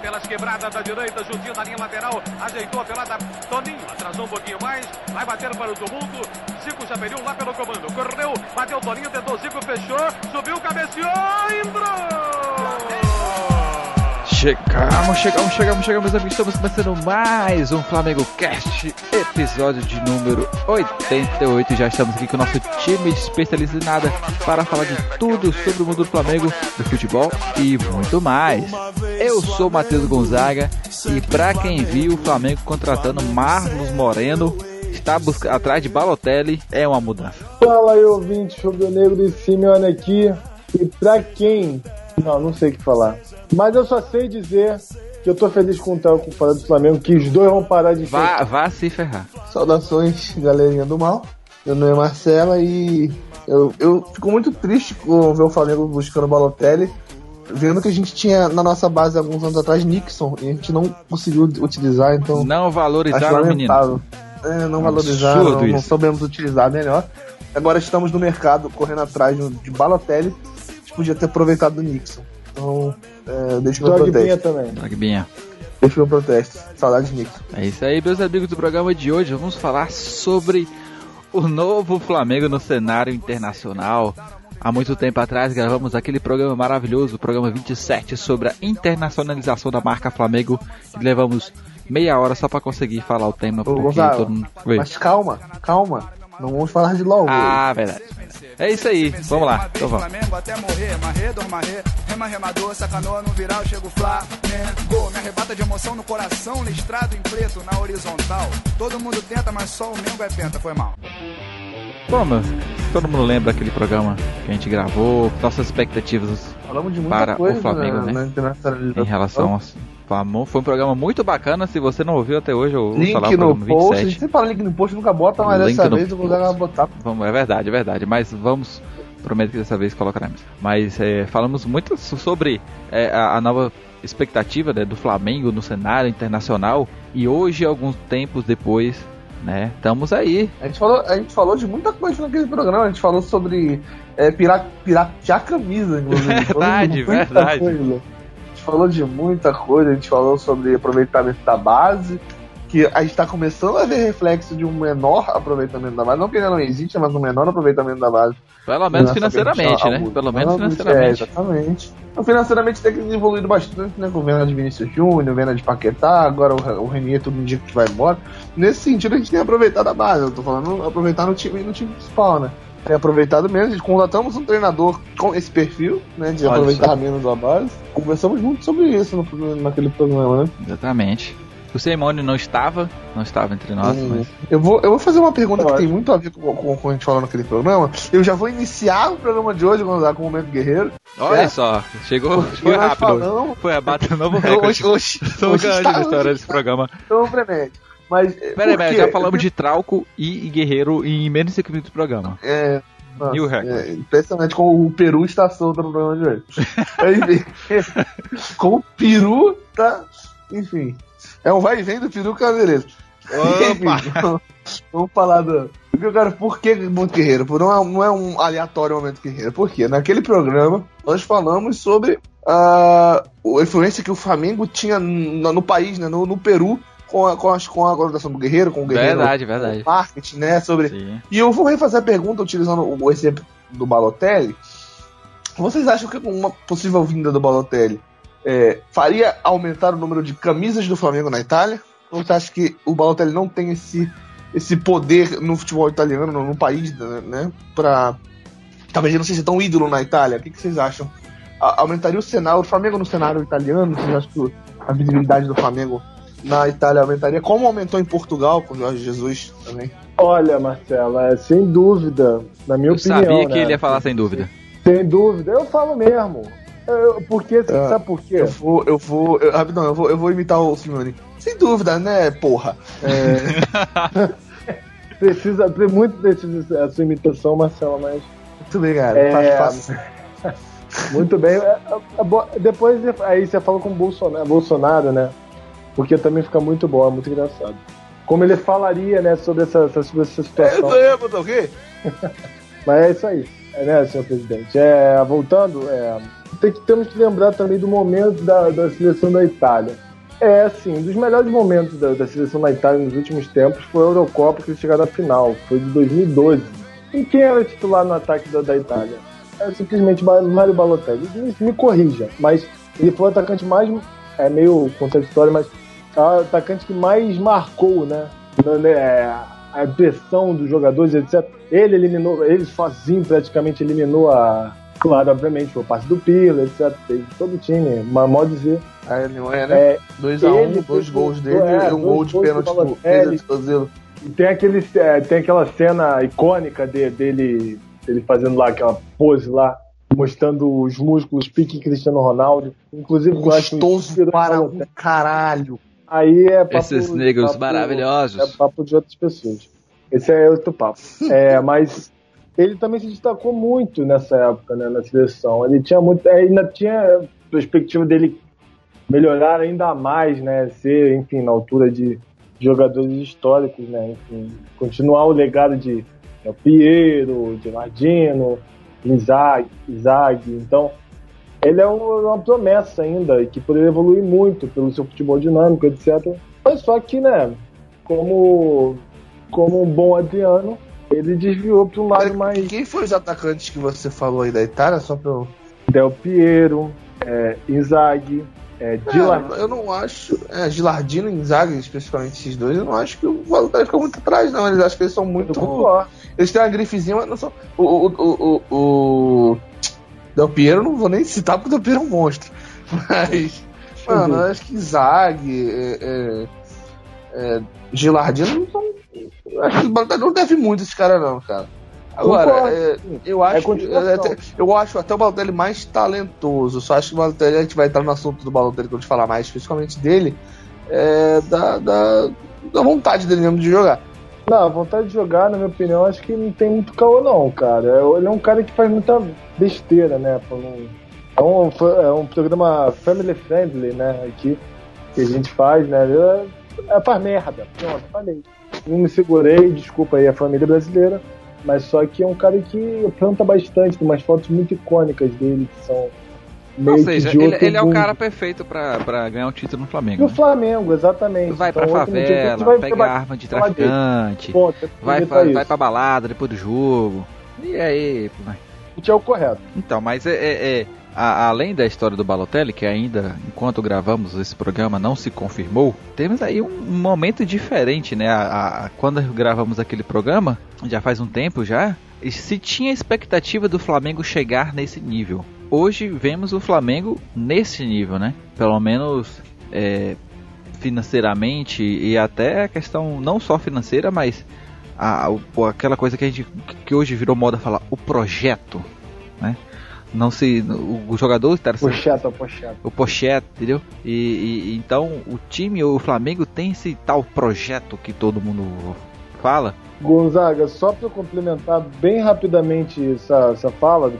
pelas quebradas da direita, juntinho na linha lateral, ajeitou a pelada, Toninho atrasou um pouquinho mais, vai bater para o tumulto, Zico já pediu lá pelo comando, correu, bateu Toninho, tentou Zico, fechou, subiu, cabeceou, entrou! Chegamos, chegamos, chegamos, chegamos, amigos. Estamos começando mais um Flamengo Cast, episódio de número 88. Já estamos aqui com o nosso time de em nada para falar de tudo sobre o mundo do Flamengo, do futebol e muito mais. Eu sou Matheus Gonzaga e para quem viu o Flamengo contratando Marlos Moreno, está atrás de Balotelli, é uma mudança. Fala aí, ouvinte, Rubro Negro e Simeone aqui. E para quem não, não sei o que falar. Mas eu só sei dizer que eu tô feliz com o Théo com o do Flamengo, que os dois vão parar de vá, vá se ferrar. Saudações, galerinha do mal. Meu nome é Marcela e eu, eu fico muito triste com ver o Flamengo buscando o Balotelli, vendo que a gente tinha na nossa base alguns anos atrás Nixon e a gente não conseguiu utilizar, então. Não valorizaram o menino. É, não valorizaram, não, não soubemos utilizar melhor. Agora estamos no mercado correndo atrás de Balotelli podia ter aproveitado do Nixon. Então, é, deixa meu protesto. também. Dogbinha. Deixa meu protesto. Saudade de Nixon. É isso aí, meus amigos do programa de hoje. Vamos falar sobre o novo Flamengo no cenário internacional. Há muito tempo atrás gravamos aquele programa maravilhoso, o programa 27, sobre a internacionalização da marca Flamengo. E levamos meia hora só para conseguir falar o tema. Porque Gonzalo, todo mundo... Mas calma, calma. Não vamos falar de LOL. Ah, verdade. É isso aí, vamos lá. Então vamos. Flamengo até morrer, rema, remador, sacanou no viral, chego Flamengo. Me arrebata de emoção no coração, listrado em preto na horizontal. Todo mundo tenta, mas só o Mengo é penta, foi mal. Bom, mas todo mundo lembra aquele programa que a gente gravou, nossas expectativas para o Flamengo, né? Na em relação aos foi um programa muito bacana. Se você não ouviu até hoje, eu link falar no post. 27. A gente sempre fala link no post, nunca bota, mas link dessa vez eu vou dar botar. Vamos, é verdade, é verdade. Mas vamos. Prometo que dessa vez colocaremos. Mas é, falamos muito sobre é, a, a, nova expectativa né, do Flamengo no cenário internacional. E hoje, alguns tempos depois, né? Estamos aí. A gente, falou, a gente falou de muita coisa naquele programa. A gente falou sobre é, piratear camisa, inclusive. verdade, verdade. Coisa falou de muita coisa, a gente falou sobre aproveitamento da base, que a gente está começando a ver reflexo de um menor aproveitamento da base. Não que ele não existe, mas um menor aproveitamento da base. Pelo menos financeiramente, né? Pelo menos financeiramente. É, exatamente. Então, financeiramente tem evoluído bastante, né? Com venda de Vinícius Júnior, venda de Paquetá, agora o, o Renier todo dia que vai embora. Nesse sentido, a gente tem aproveitado a base. Eu tô falando aproveitar no time, no time principal, né? Tem aproveitado menos. Contratamos um treinador com esse perfil, né? De Olha aproveitar só. menos a base. Conversamos muito sobre isso no, naquele programa, né? Exatamente. O Simone não estava, não estava entre nós, hum. mas... Eu vou, eu vou fazer uma pergunta que tem muito a ver com, com, com, a gente falou naquele programa. Eu já vou iniciar o programa de hoje, vamos lá, com o Momento Guerreiro. Olha só, chegou, foi rápido. Falamos... Foi a bata novo recorde. Hoje, hoje, hoje, hoje está, história desse programa. Então, premete. Mas. Peraí, peraí, já falamos de Trauco e, Guerreiro em menos de 5 minutos do programa. É. Nossa, e o? É, impressionante como o Peru está solto no programa de hoje. Enfim, com o Peru tá. Enfim. É um vai e vem do Peru a beleza. Opa! vamos falar do. Porque, cara, por que Momento Guerreiro? Não é, não é um aleatório Momento Guerreiro. Por quê? Naquele programa, nós falamos sobre uh, a influência que o Flamengo tinha no, no país, né, no, no Peru, com a, com, a, com a do Guerreiro, com o Guerreiro. Verdade, verdade. Marketing, né? Sobre. Sim. E eu vou refazer a pergunta utilizando o exemplo do Balotelli. Vocês acham que uma possível vinda do Balotelli é, faria aumentar o número de camisas do Flamengo na Itália? Ou você acha que o Balotelli não tem esse, esse poder no futebol italiano, no, no país, né? Pra. Talvez ele não seja tão ídolo na Itália. O que, que vocês acham? A, aumentaria o cenário, o Flamengo no cenário italiano? Vocês acham que a visibilidade do Flamengo na Itália aumentaria, como aumentou em Portugal com o Jorge Jesus também. Olha, Marcela, é, sem dúvida, na minha eu opinião. Eu sabia que né? ele ia falar sem dúvida. Sem dúvida, eu falo mesmo. Eu, porque, é, sabe por quê? Eu vou, eu vou, eu, rapidão, eu vou, eu vou imitar o Simone. Sem dúvida, né, porra? É... precisa, muito precisa a sua imitação, Marcela, mas. Muito bem, cara. É... Fácil. Muito bem. É, é, depois aí você falou com o Bolsonaro, Bolsonaro, né? Porque também fica muito bom, é muito engraçado. Como ele falaria, né, sobre essa, sobre essa situação. É o quê? Mas é isso aí, é, né, senhor presidente? É, voltando, é, tem que, temos que lembrar também do momento da, da seleção da Itália. É, assim, um dos melhores momentos da, da, seleção da Itália nos últimos tempos foi a Eurocopa que eles chegaram à final, foi de 2012. E quem era titular no ataque da, da Itália? Era simplesmente Mário Balotelli. Me, me, corrija, mas ele foi o atacante mais. É meio contraditório, mas é o atacante que mais marcou, né? É, a impressão dos jogadores, etc. Ele eliminou, ele sozinho praticamente eliminou a. Claro, obviamente, foi parte do Pirlo, etc. Teve todo o time, mas mal dizer. A Alemanha, né? 2x1, é, um, dois gols dele é, e um gol de pênalti do Fazendo. E tem, aquele, é, tem aquela cena icônica de, dele, dele fazendo lá aquela pose lá, mostrando os músculos pique Cristiano Ronaldo. Inclusive, gostoso para um caralho. Aí é papo, Esses negros papo, maravilhosos. É papo de outras pessoas. Esse é outro papo. é, mas ele também se destacou muito nessa época, né, na seleção. Ele tinha muito, é, ainda tinha perspectiva dele melhorar ainda mais, né, ser, enfim, na altura de jogadores históricos, né, enfim, continuar o legado de né, Piero, de Lardino, Isaac, Isaac. Então, ele é uma promessa ainda, que poderia evoluir muito pelo seu futebol dinâmico, etc. Mas só que, né, como, como um bom Adriano, ele desviou para um lado mais. Quem foi os atacantes que você falou aí da Itália? Só para Del Piero, é, Inzaghi, é, Gilardino. É, eu não acho. É, Gilardino e Inzaghi, especificamente esses dois, eu não acho que o Valtteri fica muito atrás, não. Eles acho que eles são muito. Eles têm uma grifezinha, mas não são. O, o, o, o, Del Piero não vou nem citar porque o Del Piero é um monstro. Mas, mano, eu acho que Zag, é, é, é, Gilardino não são. Acho que o não deve muito esse cara, não, cara. Agora, é, eu, é acho, é eu acho até o Balotelli mais talentoso. Só acho que o Balotelli, a gente vai entrar no assunto do Balotelli quando a gente falar mais especificamente dele, é, da, da, da vontade dele mesmo de jogar. Não, a vontade de jogar, na minha opinião, acho que não tem muito caô, não, cara. Ele é um cara que faz muita besteira, né? É um, é um programa family friendly, né? Aqui, que a gente faz, né? É, é faz merda. Pronto, falei. Não me segurei, desculpa aí a família brasileira. Mas só que é um cara que planta bastante, tem umas fotos muito icônicas dele que são ou seja, ele, ele é o cara perfeito pra, ganhar um título no Flamengo. No né? Flamengo, exatamente. Vai então, pra favela, vai pega arma de traficante, vai, vai, vai pra balada depois do jogo. E aí, vai. é o correto. Então, mas é, é, é a, além da história do Balotelli, que ainda, enquanto gravamos esse programa, não se confirmou, temos aí um, um momento diferente, né? A, a, quando gravamos aquele programa, já faz um tempo já, se tinha expectativa do Flamengo chegar nesse nível hoje vemos o Flamengo nesse nível, né? Pelo menos é, financeiramente e até a questão não só financeira, mas a, aquela coisa que a gente que hoje virou moda falar, o projeto, né? Não se o, o jogador está pocheta, o pocheta. O pocheta, entendeu? E, e então o time, o Flamengo tem esse tal projeto que todo mundo fala Gonzaga, só para complementar bem rapidamente essa, essa fala,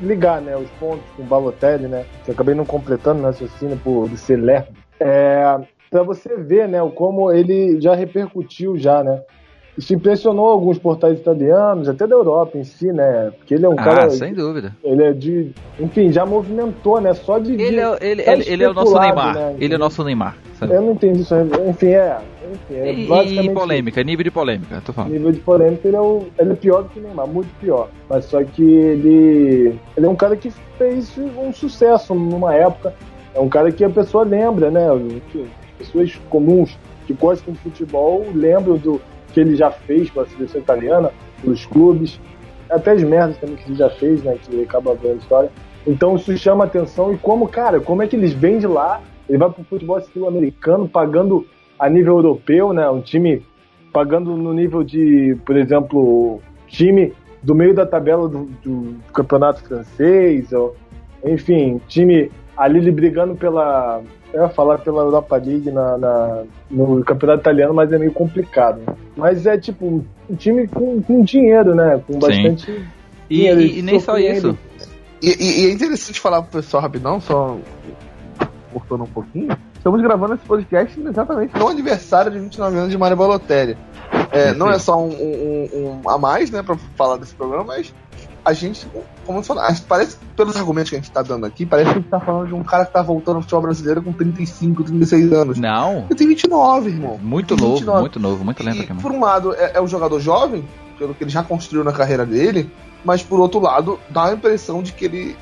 ligar né, os pontos com o Balotelli, né? Que eu acabei não completando no raciocínio por ser lerdo. É, para você ver né, como ele já repercutiu já, né? Isso impressionou alguns portais italianos, até da Europa em si, né? Porque ele é um ah, cara. sem dúvida. Ele é de. Enfim, já movimentou, né? Só de. Ele, é, ele, ele, ele é o nosso Neymar. Né? Ele é o nosso Neymar. Sabe? Eu não entendi isso. Enfim, é. Enfim, é e, basicamente... e polêmica, nível de polêmica, tô falando. Nível de polêmica, ele é, o, ele é pior do que Neymar, muito pior. Mas só que ele. Ele é um cara que fez um sucesso numa época. É um cara que a pessoa lembra, né? As pessoas comuns que gostam de futebol lembram do que ele já fez com a seleção italiana, nos clubes, até as merdas também que ele já fez, né? Que ele acaba vendo a história. Então isso chama atenção e como, cara, como é que eles vêm de lá, ele vai pro futebol sul-americano pagando a nível europeu, né? Um time pagando no nível de, por exemplo, time do meio da tabela do, do campeonato francês, ou, enfim, time ali brigando pela eu ia falar pela Europa League na, na, no campeonato italiano, mas é meio complicado. Né? Mas é tipo um time com, com dinheiro, né? Com bastante. Sim. E, e, e nem só isso. E, e, é interessante falar pro pessoal rapidão, só cortando um pouquinho. Estamos gravando esse podcast exatamente no aniversário de 29 anos de Mario Balotelli. É, não é só um, um, um, a mais, né, pra falar desse programa, mas a gente, como eu falei, parece, pelos argumentos que a gente tá dando aqui, parece que a gente tá falando de um cara que tá voltando ao futebol brasileiro com 35, 36 anos. Não. Ele tem 29, irmão. Muito novo, 29. muito novo, muito lento aqui. Por um lado, é, é um jogador jovem, pelo que ele já construiu na carreira dele, mas por outro lado, dá a impressão de que ele.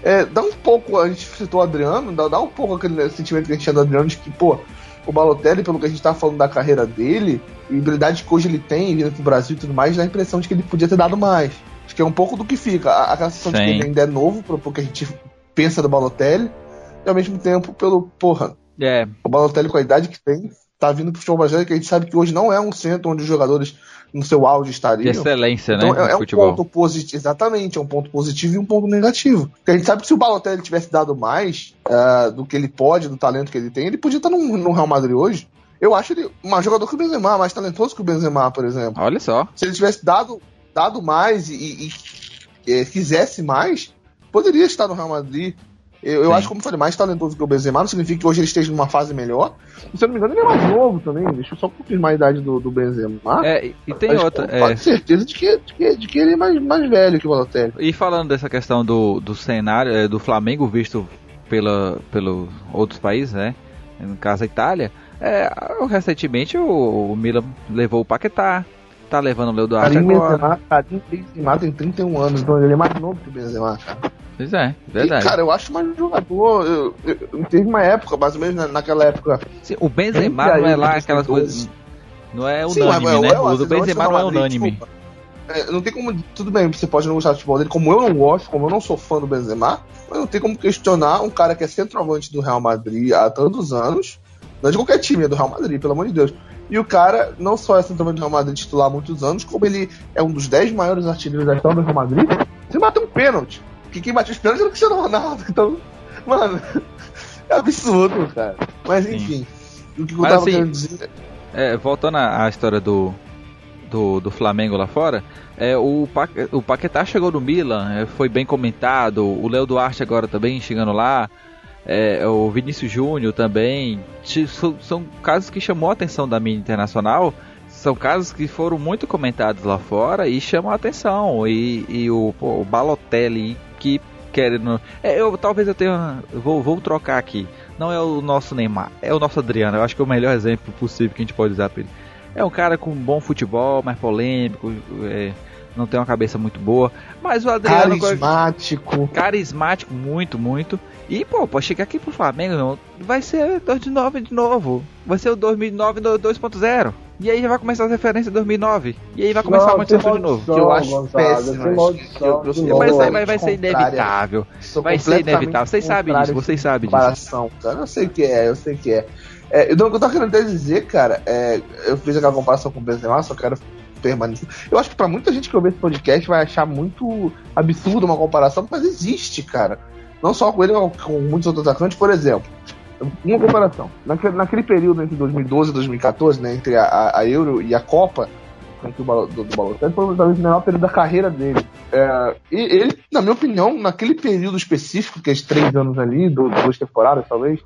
É, dá um pouco, a gente citou o Adriano, dá, dá um pouco aquele sentimento que a gente tinha do Adriano de que, pô, o Balotelli, pelo que a gente tá falando da carreira dele, e habilidade que hoje ele tem, vindo pro Brasil e tudo mais, dá a impressão de que ele podia ter dado mais. Acho que é um pouco do que fica. A, a sensação de que ele ainda é novo, pro, pro que a gente pensa do Balotelli, e ao mesmo tempo pelo, porra, é. o Balotelli com a idade que tem, tá vindo pro futebol brasileiro, que a gente sabe que hoje não é um centro onde os jogadores no seu auge estariam. De excelência, então, né? É, é um ponto positivo, exatamente, é um ponto positivo e um ponto negativo. Porque a gente sabe que se o Balotelli tivesse dado mais uh, do que ele pode, do talento que ele tem, ele podia estar no, no Real Madrid hoje. Eu acho ele um jogador que o Benzema, mais talentoso que o Benzema, por exemplo. Olha só. Se ele tivesse dado, dado mais e, e, e quisesse mais, poderia estar no Real Madrid. Eu, eu, acho, como falei, mais talentoso que o Benzema, não significa que hoje ele esteja numa fase melhor. E, se eu não me engano, ele é mais novo também. Deixa eu só confirmar a idade do, do Benzema. É, e tem Mas, outra. Com é... certeza de que, de, que, de que ele é mais, mais velho que o Balotelli. E falando dessa questão do, do cenário, é, do Flamengo visto pela, pelos outros países, né? No caso a Itália, é, recentemente o, o Milan levou o Paquetá, tá levando o Leo Duarte Karim agora. Benzema, Karim Benzema tem 31 anos, então ele é mais novo que o Benzema, cara. Pois é, verdade. E, cara, eu acho mais um jogador. Eu, eu, eu, teve uma época, mais ou menos na- naquela época. Sim, o Benzema não é lá aquelas coisas. Não é Sim, unânime, mas, né? eu- o do Benzema eu- não é unânime. desculpa. É, não tem como. Tudo bem, você pode não gostar do futebol dele, como eu não gosto, como eu não sou fã do Benzema, mas não tem como questionar um cara que é centroavante do Real Madrid há tantos anos. Não é de qualquer time, é do Real Madrid, pelo amor de Deus. E o cara não só é centroavante do Real Madrid titular há muitos anos, como ele é um dos 10 maiores artilheiros da história do Real Madrid. Você bateu um pênalti. Porque quem bateu os pênaltis era o Cristiano Ronaldo. Então, mano, é absurdo, cara. Mas Sim. enfim. O que eu Mas, tava assim, querendo dizer. É, voltando à história do, do, do Flamengo lá fora, é, o, Pa- o Paquetá chegou no Milan, é, foi bem comentado, o Léo Duarte agora também chegando lá, é, o Vinícius Júnior também, são, são casos que chamou a atenção da mídia internacional, são casos que foram muito comentados lá fora e chamam a atenção, e, e o, pô, o Balotelli que querendo... É, eu, talvez eu tenha... Vou, vou trocar aqui. Não é o nosso Neymar, é o nosso Adriano. Eu acho que é o melhor exemplo possível que a gente pode usar pra ele. É um cara com bom futebol, mais polêmico, é, não tem uma cabeça muito boa. Mas o Adriano. Carismático. Carismático, muito, muito. E, pô, pode chegar aqui pro Flamengo, não, vai ser 2009 de novo. Vai ser o 2009 no 2.0. E aí já vai começar as referências de 2009. E aí vai começar Não, a sem de novo. Que eu acho péssimo, sem acho maldição, que eu- eu- eu-. Mas vai, ser inevitável. Vai ser inevitável. Vocês sabem disso, vocês sabem disso. cara. Eu sei que é, eu sei que é. é então, o que eu tava querendo dizer, cara, é, eu fiz aquela comparação com o Benzema, só quero permanecer. Eu acho que pra muita gente que ouvir esse podcast vai achar muito absurdo uma comparação, mas existe, cara. Não só com ele, mas com muitos outros atacantes, por exemplo. Uma comparação. Naquele, naquele período entre 2012 e 2014, né, entre a, a- Euro e a Copa, entre o Balo- do, do Balotelli, foi talvez o melhor período da carreira dele. É, e ele, na minha opinião, naquele período específico, que é três anos ali, do- duas temporadas talvez,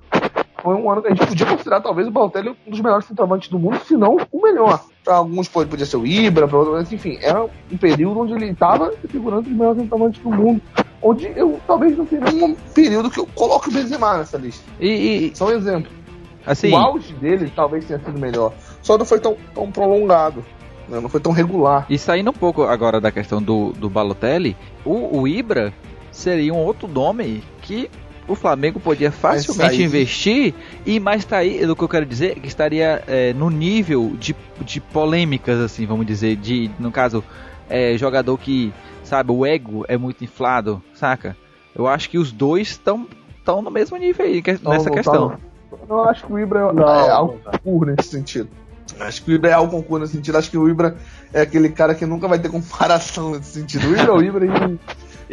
foi um ano que a gente podia considerar talvez o Balotelli um dos melhores centroavantes do mundo, se não o melhor. Para alguns pode- podia ser o Ibra, para outros, enfim, era um período onde ele estava figurando os melhores centroavantes do mundo. Onde eu talvez não tenha nenhum período que eu coloque o Benzema nessa lista. E, e Só um exemplo. assim, O auge dele talvez tenha sido melhor. Só não foi tão, tão prolongado. né? Não foi tão regular. E saindo um pouco agora da questão do, do Balotelli, o, o Ibra seria um outro nome que o Flamengo podia facilmente aí- investir e mais tá aí, do que eu quero dizer, que estaria é, no nível de, de polêmicas, assim, vamos dizer, de, no caso, é, jogador que, sabe, o ego é muito inflado, saca? Eu acho que os dois estão estão no mesmo nível aí, que- nessa Não, questão. tá no- Eu acho que o Ibra é, Não, é não, algo concurso nesse sentido. Acho que o Ibra é algo concurso nesse sentido. Acho que o Ibra é aquele cara que nunca vai ter comparação nesse sentido. O Ibra é o Ibra e.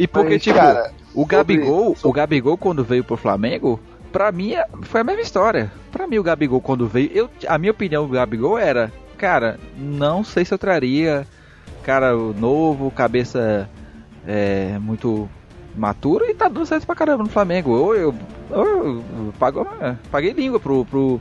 E porque, Mas, tipo, cara, O Gabigol, o Gabigol quando veio pro Flamengo, pra mim é- foi a mesma história. Pra mim o Gabigol quando veio, eu, a minha opinião do Gabigol era, cara, não sei se eu traria cara novo, cabeça é, muito maturo e tá dando certo pra caramba no Flamengo. Ou eu, ou eu pago, paguei língua pro, pro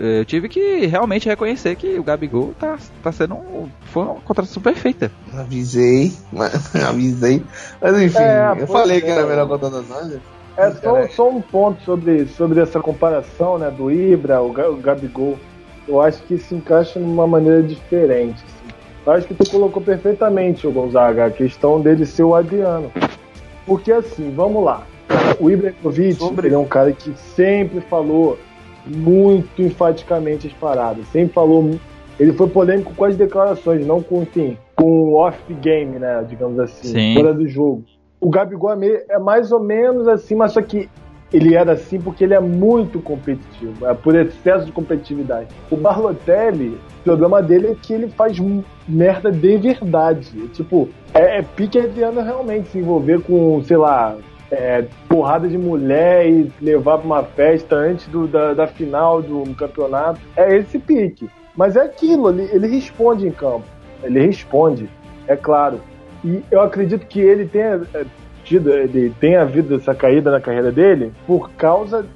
eu tive que realmente reconhecer que o Gabigol tá, tá sendo um, foi uma contratação perfeita. Avisei, mas, avisei. Mas enfim, é, eu falei é, que era a melhor contratação. É só, só, um ponto sobre, sobre essa comparação né, do Ibra, o, o Gabigol. Eu acho que se encaixa de uma maneira diferente. Assim. Eu acho que tu colocou perfeitamente, o Gonzaga, a questão dele ser o Adriano. Porque assim, vamos lá. O Ibrahimovic Sobre... ele é um cara que sempre falou muito enfaticamente as paradas. Sempre falou. Ele foi polêmico com as declarações, não com, enfim, com off-game, né? Digamos assim, Sim. fora do jogo. O Gabigol é, é mais ou menos assim, mas só que ele era assim porque ele é muito competitivo, é por excesso de competitividade. O Barlotelli, o problema dele é que ele faz merda de verdade. Tipo, é, é pique Adriano realmente se envolver com, sei lá, é, porrada de mulher e levar pra uma festa antes do, da, da final do campeonato. É esse pique. Mas é aquilo, ele, ele responde em campo. Ele responde, é claro. E eu acredito que ele tenha é, tido, ele tenha havido essa caída na carreira dele por causa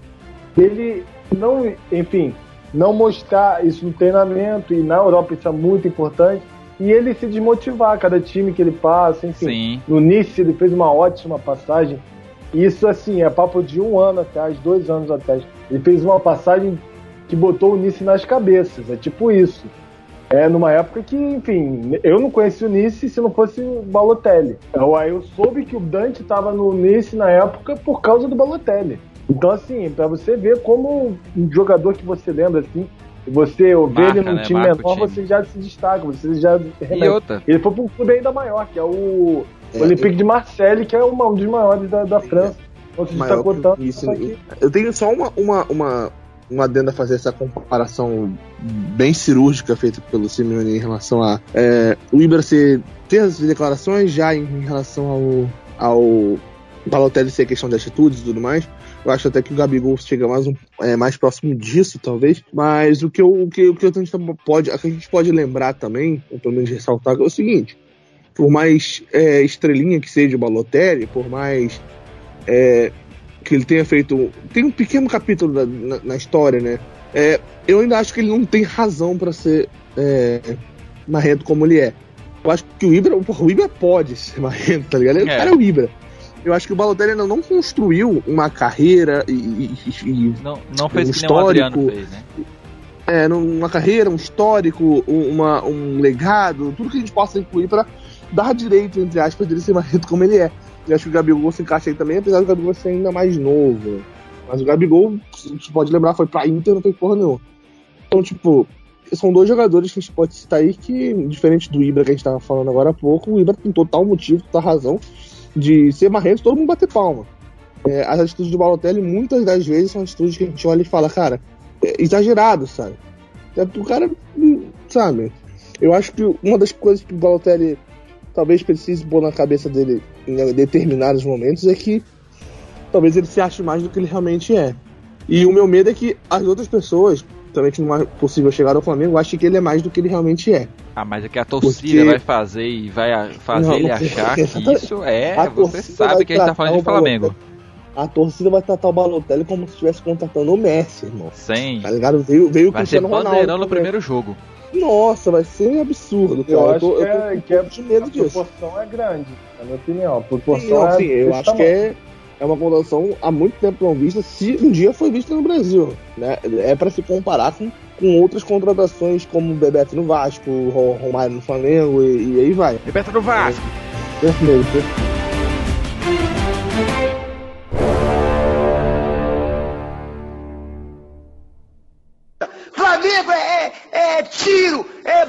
dele não, enfim, não mostrar isso no treinamento e na Europa isso é muito importante e ele se desmotivar cada time que ele passa, enfim. Sim. No Nice ele fez uma ótima passagem isso, assim, é papo de um ano atrás, dois anos atrás. Ele fez uma passagem que botou o Nice nas cabeças. É tipo isso. É numa época que, enfim, eu não conheci o Nice se não fosse o Balotelli. Eu, aí eu soube que o Dante estava no Nice na época por causa do Balotelli. Então, assim, para você ver como um jogador que você lembra, assim, você vê ele num né? time Marca menor, time. você já se destaca, você já E outra. Ele foi para um clube ainda maior, que é o é, Olympique eu... de Marseille, que é uma, um dos maiores da, da França. Não se destacou tanto. Isso, eu tenho só uma, uma, uma, uma adenda a fazer essa comparação bem cirúrgica feita pelo Simeone em relação a é, o Ibra ser, ter as declarações já em, em relação ao, ao Balotelli ser questão de atitudes e tudo mais. Eu acho até que o Gabigol chega mais, um, é, mais próximo disso, talvez. Mas o que, eu, o que, o que a gente pode, a gente pode lembrar também, ou pelo menos ressaltar, é o seguinte: por mais é, estrelinha que seja o Balotelli, por mais é, que ele tenha feito. Tem um pequeno capítulo na, na, na história, né? É, eu ainda acho que ele não tem razão para ser é, marrento como ele é. Eu acho que o Ibra, porra, o Ibra pode ser marrento, tá ligado? O é. cara é o Ibra. Eu acho que o Balotelli ainda não construiu uma carreira e, e, e não, não fez um histórico. Fez, né? É, uma carreira, um histórico, uma, um legado, tudo que a gente possa incluir para dar direito, entre aspas, dele ser marrento como ele é. Eu acho que o Gabigol se encaixa aí também, apesar do Gabigol ser ainda mais novo. Mas o Gabigol, você pode lembrar, foi pra Inter, não foi porra nenhuma. Então, tipo, são dois jogadores que a gente pode citar aí que, diferente do Ibra que a gente tava falando agora há pouco, o Ibra tem total motivo, total razão de ser marrento todo mundo bater palma. É, as atitudes do Balotelli, muitas das vezes, são atitudes que a gente olha e fala, cara, é exagerado, sabe? É, o cara, sabe? Eu acho que uma das coisas que o Balotelli talvez precise pôr na cabeça dele em determinados momentos é que talvez ele se ache mais do que ele realmente é. E o meu medo é que as outras pessoas, também que não é possível chegar ao Flamengo, achem que ele é mais do que ele realmente é. Ah, mas é que a torcida Porque... vai fazer e vai fazer não, ele não, achar que isso é. Você sabe que a gente tá falando de Flamengo. A torcida vai tratar o Balotelli como se estivesse contratando o Messi, irmão. Sim. Tá ligado? Veio, veio o Cristiano Ronaldo. no primeiro jogo. Nossa, vai ser absurdo. Cara. Eu, acho eu tô, que, eu tô, é, que é, de medo a disso. proporção é grande, na minha opinião. A proporção sim, é sim, eu acho que é, é uma condição há muito tempo não vista, se um dia foi vista no Brasil. Né? É para se comparar com, com outras contratações, como Bebeto no Vasco, Romário no Flamengo e, e aí vai. Bebeto no Vasco! É, perfeito,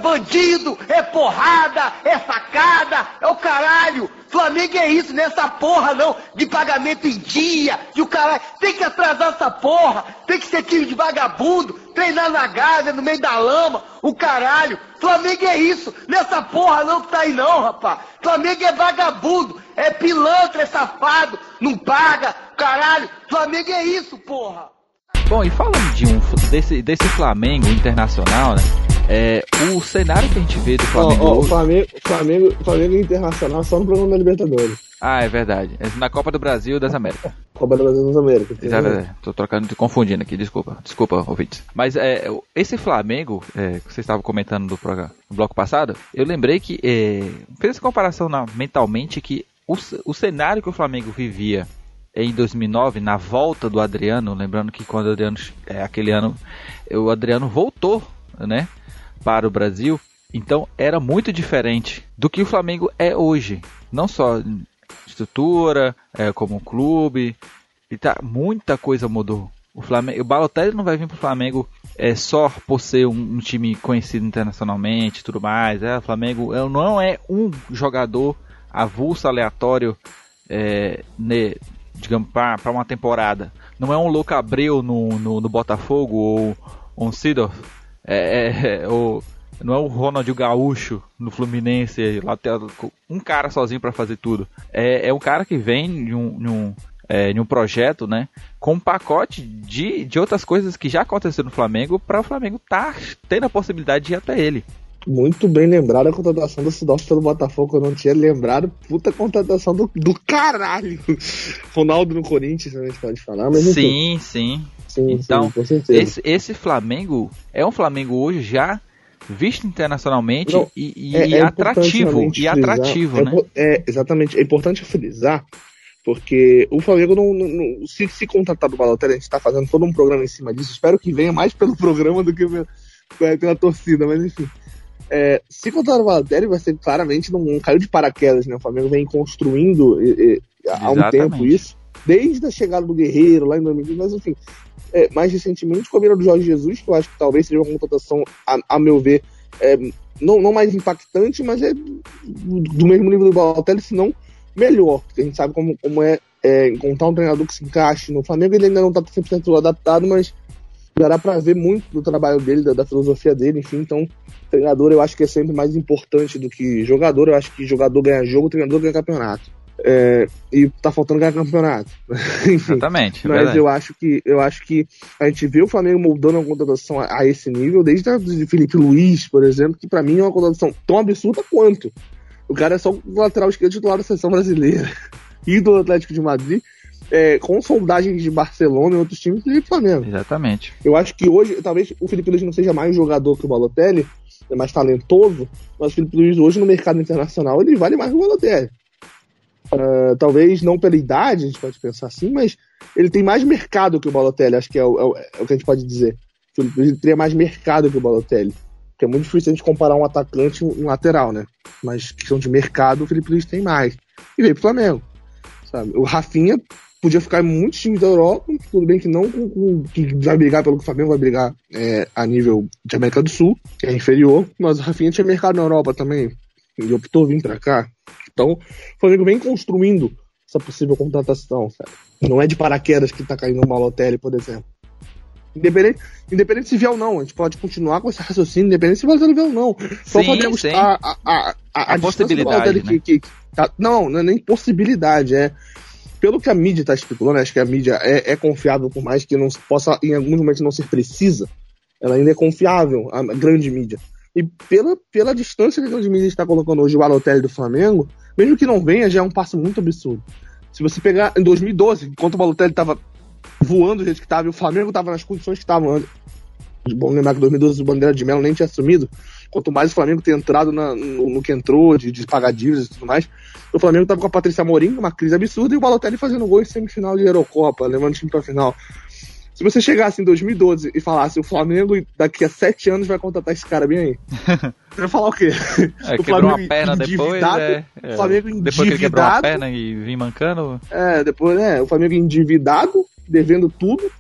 bandido, é porrada, é facada, é o caralho. Flamengo é isso, nessa porra não, de pagamento em dia, de o caralho. Tem que atrasar essa porra, tem que ser time de vagabundo, treinar na Gávea, no meio da lama, o caralho. Flamengo é isso, nessa porra não que tá aí não, rapaz. Flamengo é vagabundo, é pilantra, é safado, não paga, caralho. Flamengo é isso, porra. Bom, e falando de um desse, desse Flamengo internacional, né? É, o cenário que a gente vê do Flamengo. Oh, oh, Flamengo, Flamengo, Flamengo Internacional só no programa da Libertadores. Ah, é verdade. É na Copa do Brasil das Américas. Copa do Brasil das Américas. É, tô trocando, tô confundindo aqui, desculpa. Desculpa, ouvintes. Mas é, esse Flamengo, é, que vocês estavam comentando do programa, no bloco passado, eu lembrei que é, fez essa comparação na, mentalmente que o, o cenário que o Flamengo vivia em 2009, na volta do Adriano, lembrando que quando o Adriano, é, aquele ano, o Adriano voltou, né, para o Brasil, então era muito diferente do que o Flamengo é hoje, não só estrutura, é, como clube, e tá, muita coisa mudou. O Flamengo, o Balotelli não vai vir para o Flamengo é só por ser um, um, time conhecido internacionalmente, e tudo mais. É, o Flamengo não é um jogador avulso aleatório é, digamos, para uma temporada. Não é um Louco Abreu no, no, no Botafogo ou um Sidorf, é, é, é, ou, não é o Ronald Gaúcho no Fluminense, tem um cara sozinho para fazer tudo. É, é um cara que vem de um, de um, é, de um projeto, né, com um pacote de, de outras coisas que já aconteceram no Flamengo para o Flamengo tá tendo a possibilidade de ir até ele. Muito bem lembrado a contratação do Sidorf pelo Botafogo, eu não tinha lembrado. Puta contratação do, do caralho. Ronaldo no Corinthians, a gente pode falar, mas Sim, sim. sim então, sim, esse, esse Flamengo é um Flamengo hoje já visto internacionalmente não, e, e, é, é atrativo. E atrativo, é, né? É, exatamente. É importante frisar, porque o Flamengo não. não se, se contratar do Balotelli, a gente está fazendo todo um programa em cima disso. Espero que venha mais pelo programa do que pela torcida, mas enfim. É, se contar o Balotelli, vai ser claramente não, não caiu de paraquedas, né? O Flamengo vem construindo e, e, há um tempo isso, desde a chegada do Guerreiro lá em 2015, mas enfim, é, mais recentemente com a vinda do Jorge Jesus, que eu acho que talvez seja uma contratação, a, a meu ver, é, não, não mais impactante, mas é do mesmo nível do Balotelli, se não melhor, porque a gente sabe como, como é, é encontrar um treinador que se encaixe no Flamengo, ele ainda não está 100% adaptado, mas dará para ver muito do trabalho dele, da, da, filosofia dele, enfim. Então, treinador eu acho que é sempre mais importante do que jogador. Eu acho que jogador ganha jogo, treinador ganha campeonato. É, e tá faltando ganhar campeonato. enfim, Exatamente. Mas verdade. eu acho que eu acho que a gente vê o Flamengo moldando uma contratação a, a esse nível, desde a de Felipe Luiz, por exemplo, que para mim é uma contratação tão absurda quanto. O cara é só o lateral esquerdo titular da seleção brasileira e do Atlético de Madrid é, com sondagens de Barcelona e outros times e Flamengo. Exatamente. Eu acho que hoje, talvez o Felipe Luiz não seja mais jogador que o Balotelli, é mais talentoso, mas o Felipe Luiz hoje no mercado internacional ele vale mais que o Balotelli. Uh, talvez não pela idade, a gente pode pensar assim, mas ele tem mais mercado que o Balotelli, acho que é o, é o, é o que a gente pode dizer. O Felipe Luiz teria mais mercado que o Balotelli. Porque é muito difícil a gente comparar um atacante e um lateral, né? Mas questão de mercado, o Felipe Luiz tem mais. E veio pro Flamengo. Sabe? O Rafinha podia ficar em muitos times da Europa, tudo bem que não que vai brigar pelo que o Flamengo vai brigar é, a nível de América do Sul, que é inferior, mas o Rafinha tinha mercado na Europa também, e optou vir para cá. Então, o Flamengo vem construindo essa possível contratação, sabe? Não é de paraquedas que tá caindo no Balotelli, por exemplo. Independente, independente se vier ou não, a gente pode continuar com esse raciocínio, independente se o Balotelli vier ou não. Só sim, podemos sim. a, a, a, a, a possibilidade. Né? Que, que, que, tá, não, não é nem possibilidade, é pelo que a mídia está especulando, acho que a mídia é, é, confiável, por mais que não possa, em alguns momentos, não ser precisa, ela ainda é confiável, a grande mídia. E pela, pela distância que a grande mídia está colocando hoje o Balotelli do Flamengo, mesmo que não venha, já é um passo muito absurdo. Se você pegar em 2012, enquanto o Balotelli estava voando do jeito que estava e o Flamengo estava nas condições que estavam Bom lembrar que em 2012 o Bandeira de Melo nem tinha assumido. Quanto mais o Flamengo ter entrado na, no, no, que entrou, de, de pagar dívidas e tudo mais, o Flamengo tava com a Patrícia Morim, uma crise absurda, e o Balotelli fazendo gol em semifinal de Eurocopa, levando o time pra final. Se você chegasse em 2012 e falasse o Flamengo daqui a sete anos vai contratar esse cara bem aí, você vai falar o quê? É, o Flamengo uma perna depois, é, é, Flamengo endividado. Depois que ele quebrou uma perna e vim mancando. É, depois, né, o Flamengo endividado, devendo tudo,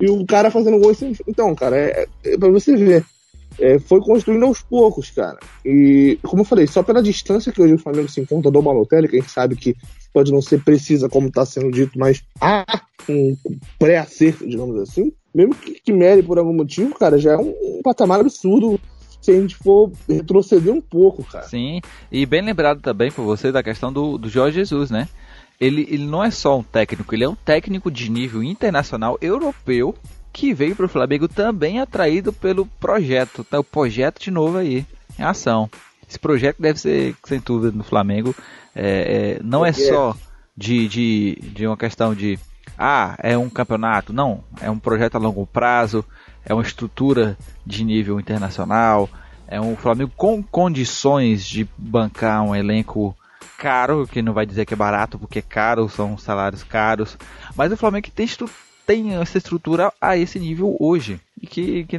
e o cara fazendo gol em Então, cara, é, é pra você ver é, foi construindo aos poucos, cara. E, como eu falei, só pela distância que hoje o Flamengo se encontra do Balotelli, que a gente sabe que pode não ser precisa, como está sendo dito, mas há um pré-acerto, digamos assim. Mesmo que, que mere por algum motivo, cara, já é um, um patamar absurdo se a gente for retroceder um pouco, cara. Sim, e bem lembrado também por você da questão do, do Jorge Jesus, né? Ele, ele não é só um técnico, ele é um técnico de nível internacional europeu que veio para o Flamengo também atraído pelo projeto, tá o projeto de novo aí em ação. Esse projeto deve ser, sem dúvida, no Flamengo. É, é, não é só de, de, de uma questão de ah, é um campeonato. Não, é um projeto a longo prazo, é uma estrutura de nível internacional, é um Flamengo com condições de bancar um elenco caro, que não vai dizer que é barato, porque é caro, são salários caros, mas o Flamengo tem, tem essa estrutura a esse nível hoje. E que, que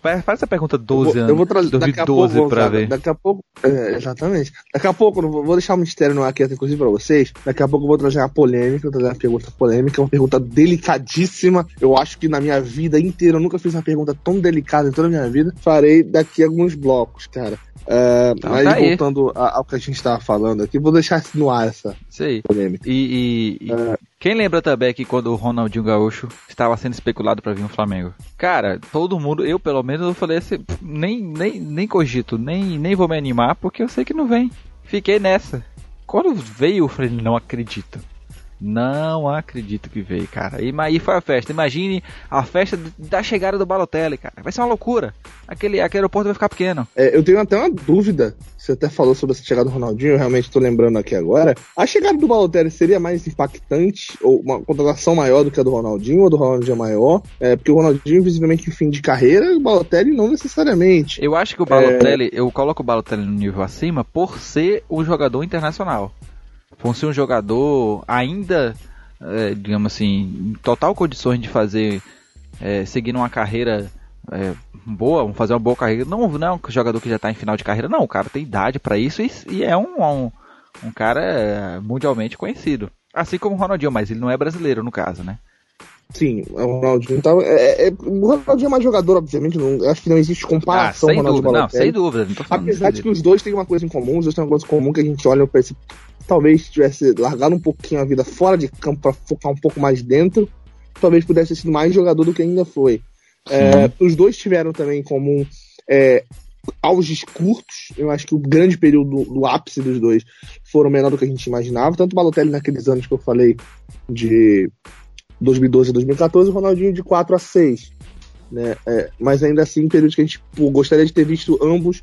faz essa pergunta 12 eu vou, anos, eu vou trazer 2012 para ver. Daqui a pouco, é, exatamente. Daqui a pouco, vou, deixar um mistério no ar aqui, inclusive para vocês. Daqui a pouco eu vou trazer uma polêmica, vou trazer uma pergunta polêmica, uma pergunta delicadíssima. Eu acho que na minha vida inteira eu nunca fiz uma pergunta tão delicada em toda a minha vida. Farei daqui a alguns blocos, cara. Uh, então, mas tá voltando ao que a gente estava falando aqui, vou deixar no ar essa Sei. polêmica. E, e, uh, quem lembra também que quando o Ronaldinho Gaúcho estava sendo especulado para vir no Flamengo? Cara, todo mundo, eu pelo menos, eu falei assim, nem, nem, nem cogito, nem, nem vou me animar, porque eu sei que não vem. Fiquei nessa. Quando veio, eu falei, não acredito. Não acredito que veio, cara. E aí foi a festa. Imagine a festa da chegada do Balotelli, cara. Vai ser uma loucura. Aquele, aquele aeroporto vai ficar pequeno. É, eu tenho até uma dúvida. Você até falou sobre essa chegada do Ronaldinho, eu realmente estou lembrando aqui agora. A chegada do Balotelli seria mais impactante, ou uma contratação maior do que a do Ronaldinho, ou do Ronaldinho é maior? É, porque o Ronaldinho, visivelmente, em fim de carreira, o Balotelli não necessariamente. Eu acho que o Balotelli, é... eu coloco o Balotelli no nível acima por ser um jogador internacional por ser um jogador ainda, é, digamos assim, em total condições de fazer, é, seguir uma carreira é, boa, fazer uma boa carreira. Não, não é um jogador que já está em final de carreira, não. O cara tem idade para isso e, e, é um, um, um cara é, mundialmente conhecido. Assim como o Ronaldinho, mas ele não é brasileiro no caso, né? Sim, o Ronaldinho tava. É, é, o Ronaldinho é mais jogador, obviamente. Não, acho que não existe comparação ah, sem dúvida, não, sem dúvida. Não Apesar de que os dois têm uma coisa em comum, os dois têm uma coisa em comum que a gente olha para esse talvez tivesse largado um pouquinho a vida fora de campo para focar um pouco mais dentro, talvez pudesse ter sido mais jogador do que ainda foi. É, os dois tiveram também em comum é, auges curtos. Eu acho que o grande período do, do, ápice dos dois foram menor do que a gente imaginava. Tanto o Balotelli naqueles anos que eu falei de 2012 a 2014, o Ronaldinho de 4 a 6. Né? É, mas ainda assim, períodos que a gente pô, gostaria de ter visto ambos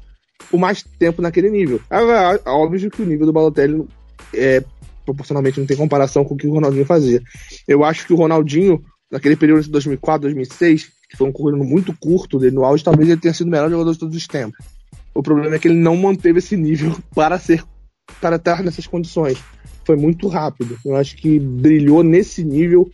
por mais tempo naquele nível. É, é, óbvio que o nível do Balotelli é, proporcionalmente não tem comparação com o que o Ronaldinho fazia. Eu acho que o Ronaldinho, naquele período de 2004, 2006, que foi um período muito curto dele no auge, talvez ele tenha sido o melhor jogador de todos os tempos. O problema é que ele não manteve esse nível para ser para estar nessas condições. Foi muito rápido. Eu acho que brilhou nesse nível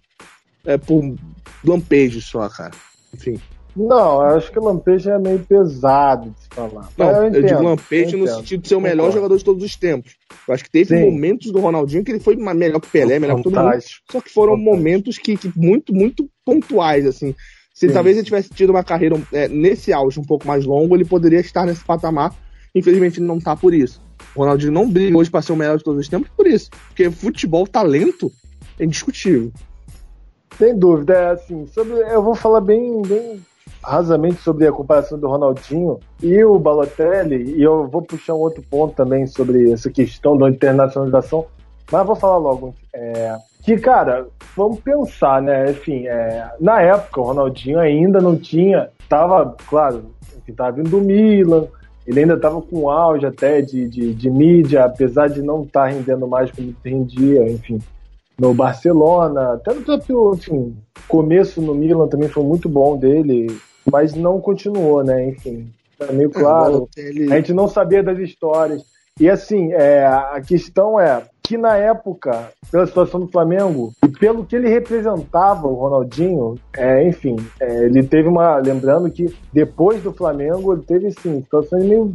é, por lampejos só, cara. Enfim. Não, eu acho que o Lampejo é meio pesado de se falar. Não, eu, entendo, eu, digo Lampejo no sentido de ser o melhor jogador de todos os tempos. Eu acho que teve Sim. momentos do Ronaldinho que ele foi melhor que Pelé, melhor que todo mundo. Só que foram Fantástico. momentos que, que, muito, muito pontuais, assim. Se Sim. talvez ele tivesse tido uma carreira é, nesse auge um pouco mais longo, ele poderia estar nesse patamar. Infelizmente ele não está por isso. O Ronaldinho não briga hoje para ser o melhor de todos os tempos por isso. Porque futebol, talento, é indiscutível. Sem dúvida, é assim, sobre, eu vou falar bem, bem rasamente sobre a comparação do Ronaldinho e o Balotelli, e eu vou puxar um outro ponto também sobre essa questão da internacionalização, mas vou falar logo. É, que, cara, vamos pensar, né? Enfim, é, na época o Ronaldinho ainda não tinha, tava, claro, enfim, tava vindo do Milan, ele ainda estava com auge até de, de, de, mídia, apesar de não estar tá rendendo mais como rendia, enfim, no Barcelona, até no próprio, enfim, começo no Milan também foi muito bom dele, mas não continuou, né? Enfim, tá meio é, claro. A gente não sabia das histórias. E assim, é, a questão é que na época, pela situação do Flamengo e pelo que ele representava, o Ronaldinho, é, enfim, é, ele teve uma. Lembrando que depois do Flamengo, ele teve, sim, situações meio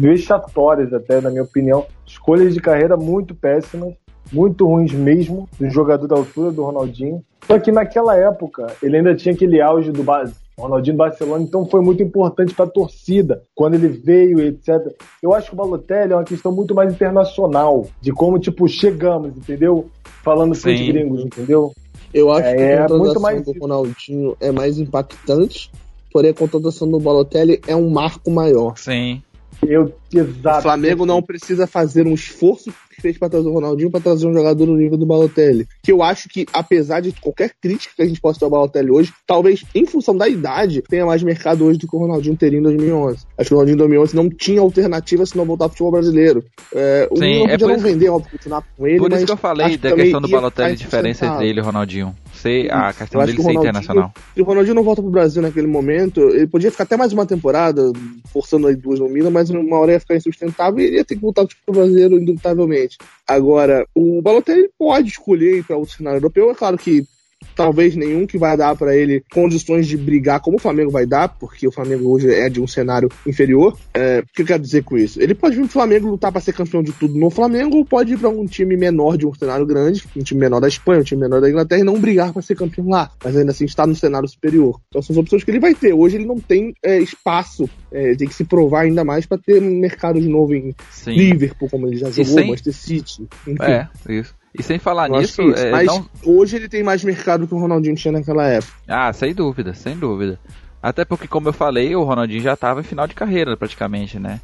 vexatórias, até, na minha opinião. Escolhas de carreira muito péssimas, muito ruins mesmo, do jogador da altura do Ronaldinho. Só que naquela época, ele ainda tinha aquele auge do, o Ronaldinho Barcelona, então foi muito importante para a torcida quando ele veio, etc. Eu acho que o Balotelli é uma questão muito mais internacional, de como, tipo, chegamos, entendeu? Falando com os gringos, entendeu? Eu acho é, que a é contratação mais... do Ronaldinho é mais impactante, porém a contratação do Balotelli é um marco maior. Sim. Eu Exato. O Flamengo não precisa fazer um esforço que fez para trazer o Ronaldinho para trazer um jogador no nível do Balotelli. Que eu acho que, apesar de qualquer crítica que a gente possa ter ao Balotelli hoje, talvez em função da idade tenha mais mercado hoje do que o Ronaldinho teria em 2011. Acho que o Ronaldinho em 2011 não tinha alternativa se não voltar pro futebol brasileiro. É, o Sim, não é podia por não isso- vender, óbvio, continuar com ele. Por mas isso que eu falei da questão do Balotelli, a ficar diferença entre insustentável. ele e o Ronaldinho. Sei, a questão dele ser internacional. Se o Ronaldinho não volta pro Brasil naquele momento, ele podia ficar até mais uma temporada, forçando aí duas no Milan, mas uma hora ia ficar insustentável e ele ia ter que voltar pro brasileiro, indubitavelmente. Agora, o Balotelli pode escolher ir para outro cenário europeu, é claro que talvez nenhum que vai dar para ele condições de brigar como o Flamengo vai dar, porque o Flamengo hoje é de um cenário inferior. É, o que eu quero dizer com isso? Ele pode vir pro Flamengo lutar para ser campeão de tudo no Flamengo, ou pode ir para um time menor de um cenário grande, um time menor da Espanha, um time menor da Inglaterra, e não brigar para ser campeão lá, mas ainda assim estar no cenário superior. Então são as opções que ele vai ter. Hoje ele não tem é, espaço, é, ele tem que se provar ainda mais para ter um mercado de novo em Sim. Liverpool, como ele já jogou, sem- Manchester City. Enfim. É, isso. E sem falar Eu nisso, é é, Mas não- hoje ele tem mais mercado que o Ronaldinho tinha naquela época. Ah, sem dúvida, sem dúvida. Até porque, como eu falei, o Ronaldinho já estava em final de carreira, praticamente, né?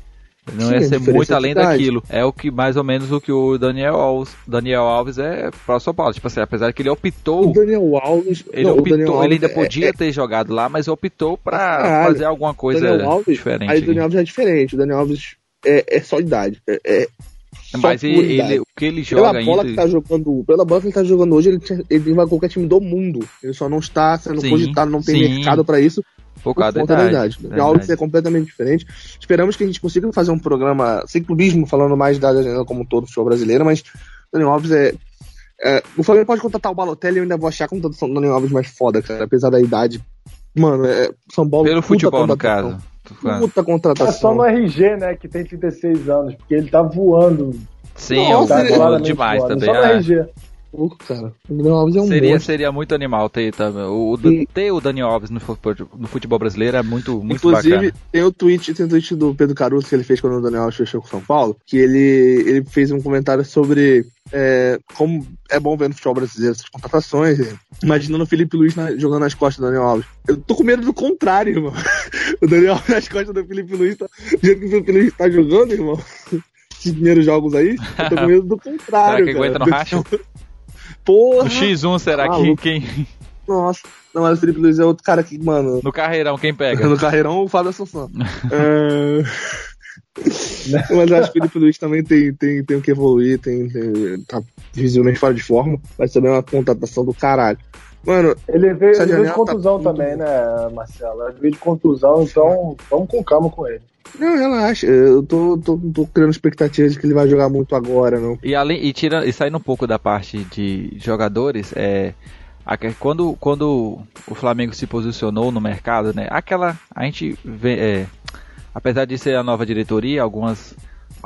Ele não Sim, ia ser muito é além daquilo. É o que mais ou menos o que o Daniel Alves, Daniel Alves é para o São Paulo. Tipo assim, apesar que ele optou, O Daniel Alves. ele não, optou, ele ainda é- podia ter jogado lá, mas optou para fazer alguma coisa Daniel Alves, diferente. Aí o Daniel Alves é diferente. O Daniel Alves é, é só idade. É, é mas ele, ele- o que ele Pela joga bola ainda. que tá jogando, pela bola que ele tá jogando hoje, ele, ele vai qualquer time do mundo. Ele só não está sendo Sim, cogitado, não tem sim. mercado pra isso por por conta da idade. idade. O Daniel Alves é completamente diferente. Esperamos que a gente consiga fazer um programa sem clubismo, falando mais da janela como um todo do futebol brasileiro, mas o Daniel Alves é. é, o Flamengo pode contratar o Balotelli e eu ainda vou achar a contratação do Daniel Alves mais foda, cara, apesar da idade. Mano, é São Paulo. Pelo futebol, no caso. Puta É só contratação. no RG, né, que tem 36 anos, porque ele tá voando. Sim, Nossa, gosto claramente demais voando. também. Só no ah. RG. Louco, cara. O Daniel Alves é um Seria, seria muito animal ter, tá, o, o- E- ter o Daniel Alves no, fu- no futebol brasileiro é muito, muito Inclusive, bacana. tem o tweet, tem o tweet do Pedro Caruso que ele fez quando o Daniel Alves fechou com o São Paulo, que ele, ele fez um comentário sobre é, como é bom ver no futebol brasileiro essas contratações, é, imaginando o Felipe Luiz na- jogando nas costas do Daniel Alves. Eu tô com medo do contrário, irmão. O Daniel nas costas do Felipe Luiz, tá, do jeito que o Felipe Luiz tá jogando, irmão. Esses primeiros jogos aí, eu tô com medo do Será contrário, que cara. aguenta no racha? Porra! No X1, será que Maluco. quem. Nossa. Não, mas o Felipe Luiz é outro cara que, mano, No carreirão, quem pega? no carreirão, o Fábio Assunção. É... Mas acho que o Felipe Luiz também tem, tem, tem o que evoluir, tem, tem- tá visivelmente fora de forma, mas também é uma contratação do caralho. Mano, Ele veio, ele veio de tá contusão muito também, né, Marcelo? Ele veio de contusão, então vamos com calma com ele. não, relaxa, eu tô, tô, tô criando expectativa de que ele vai jogar muito agora, não. E, além, e, tira, e saindo um pouco da parte de jogadores, é, quando, quando o Flamengo se posicionou no mercado, né, aquela. A gente vê. é, apesar de ser a nova diretoria, algumas,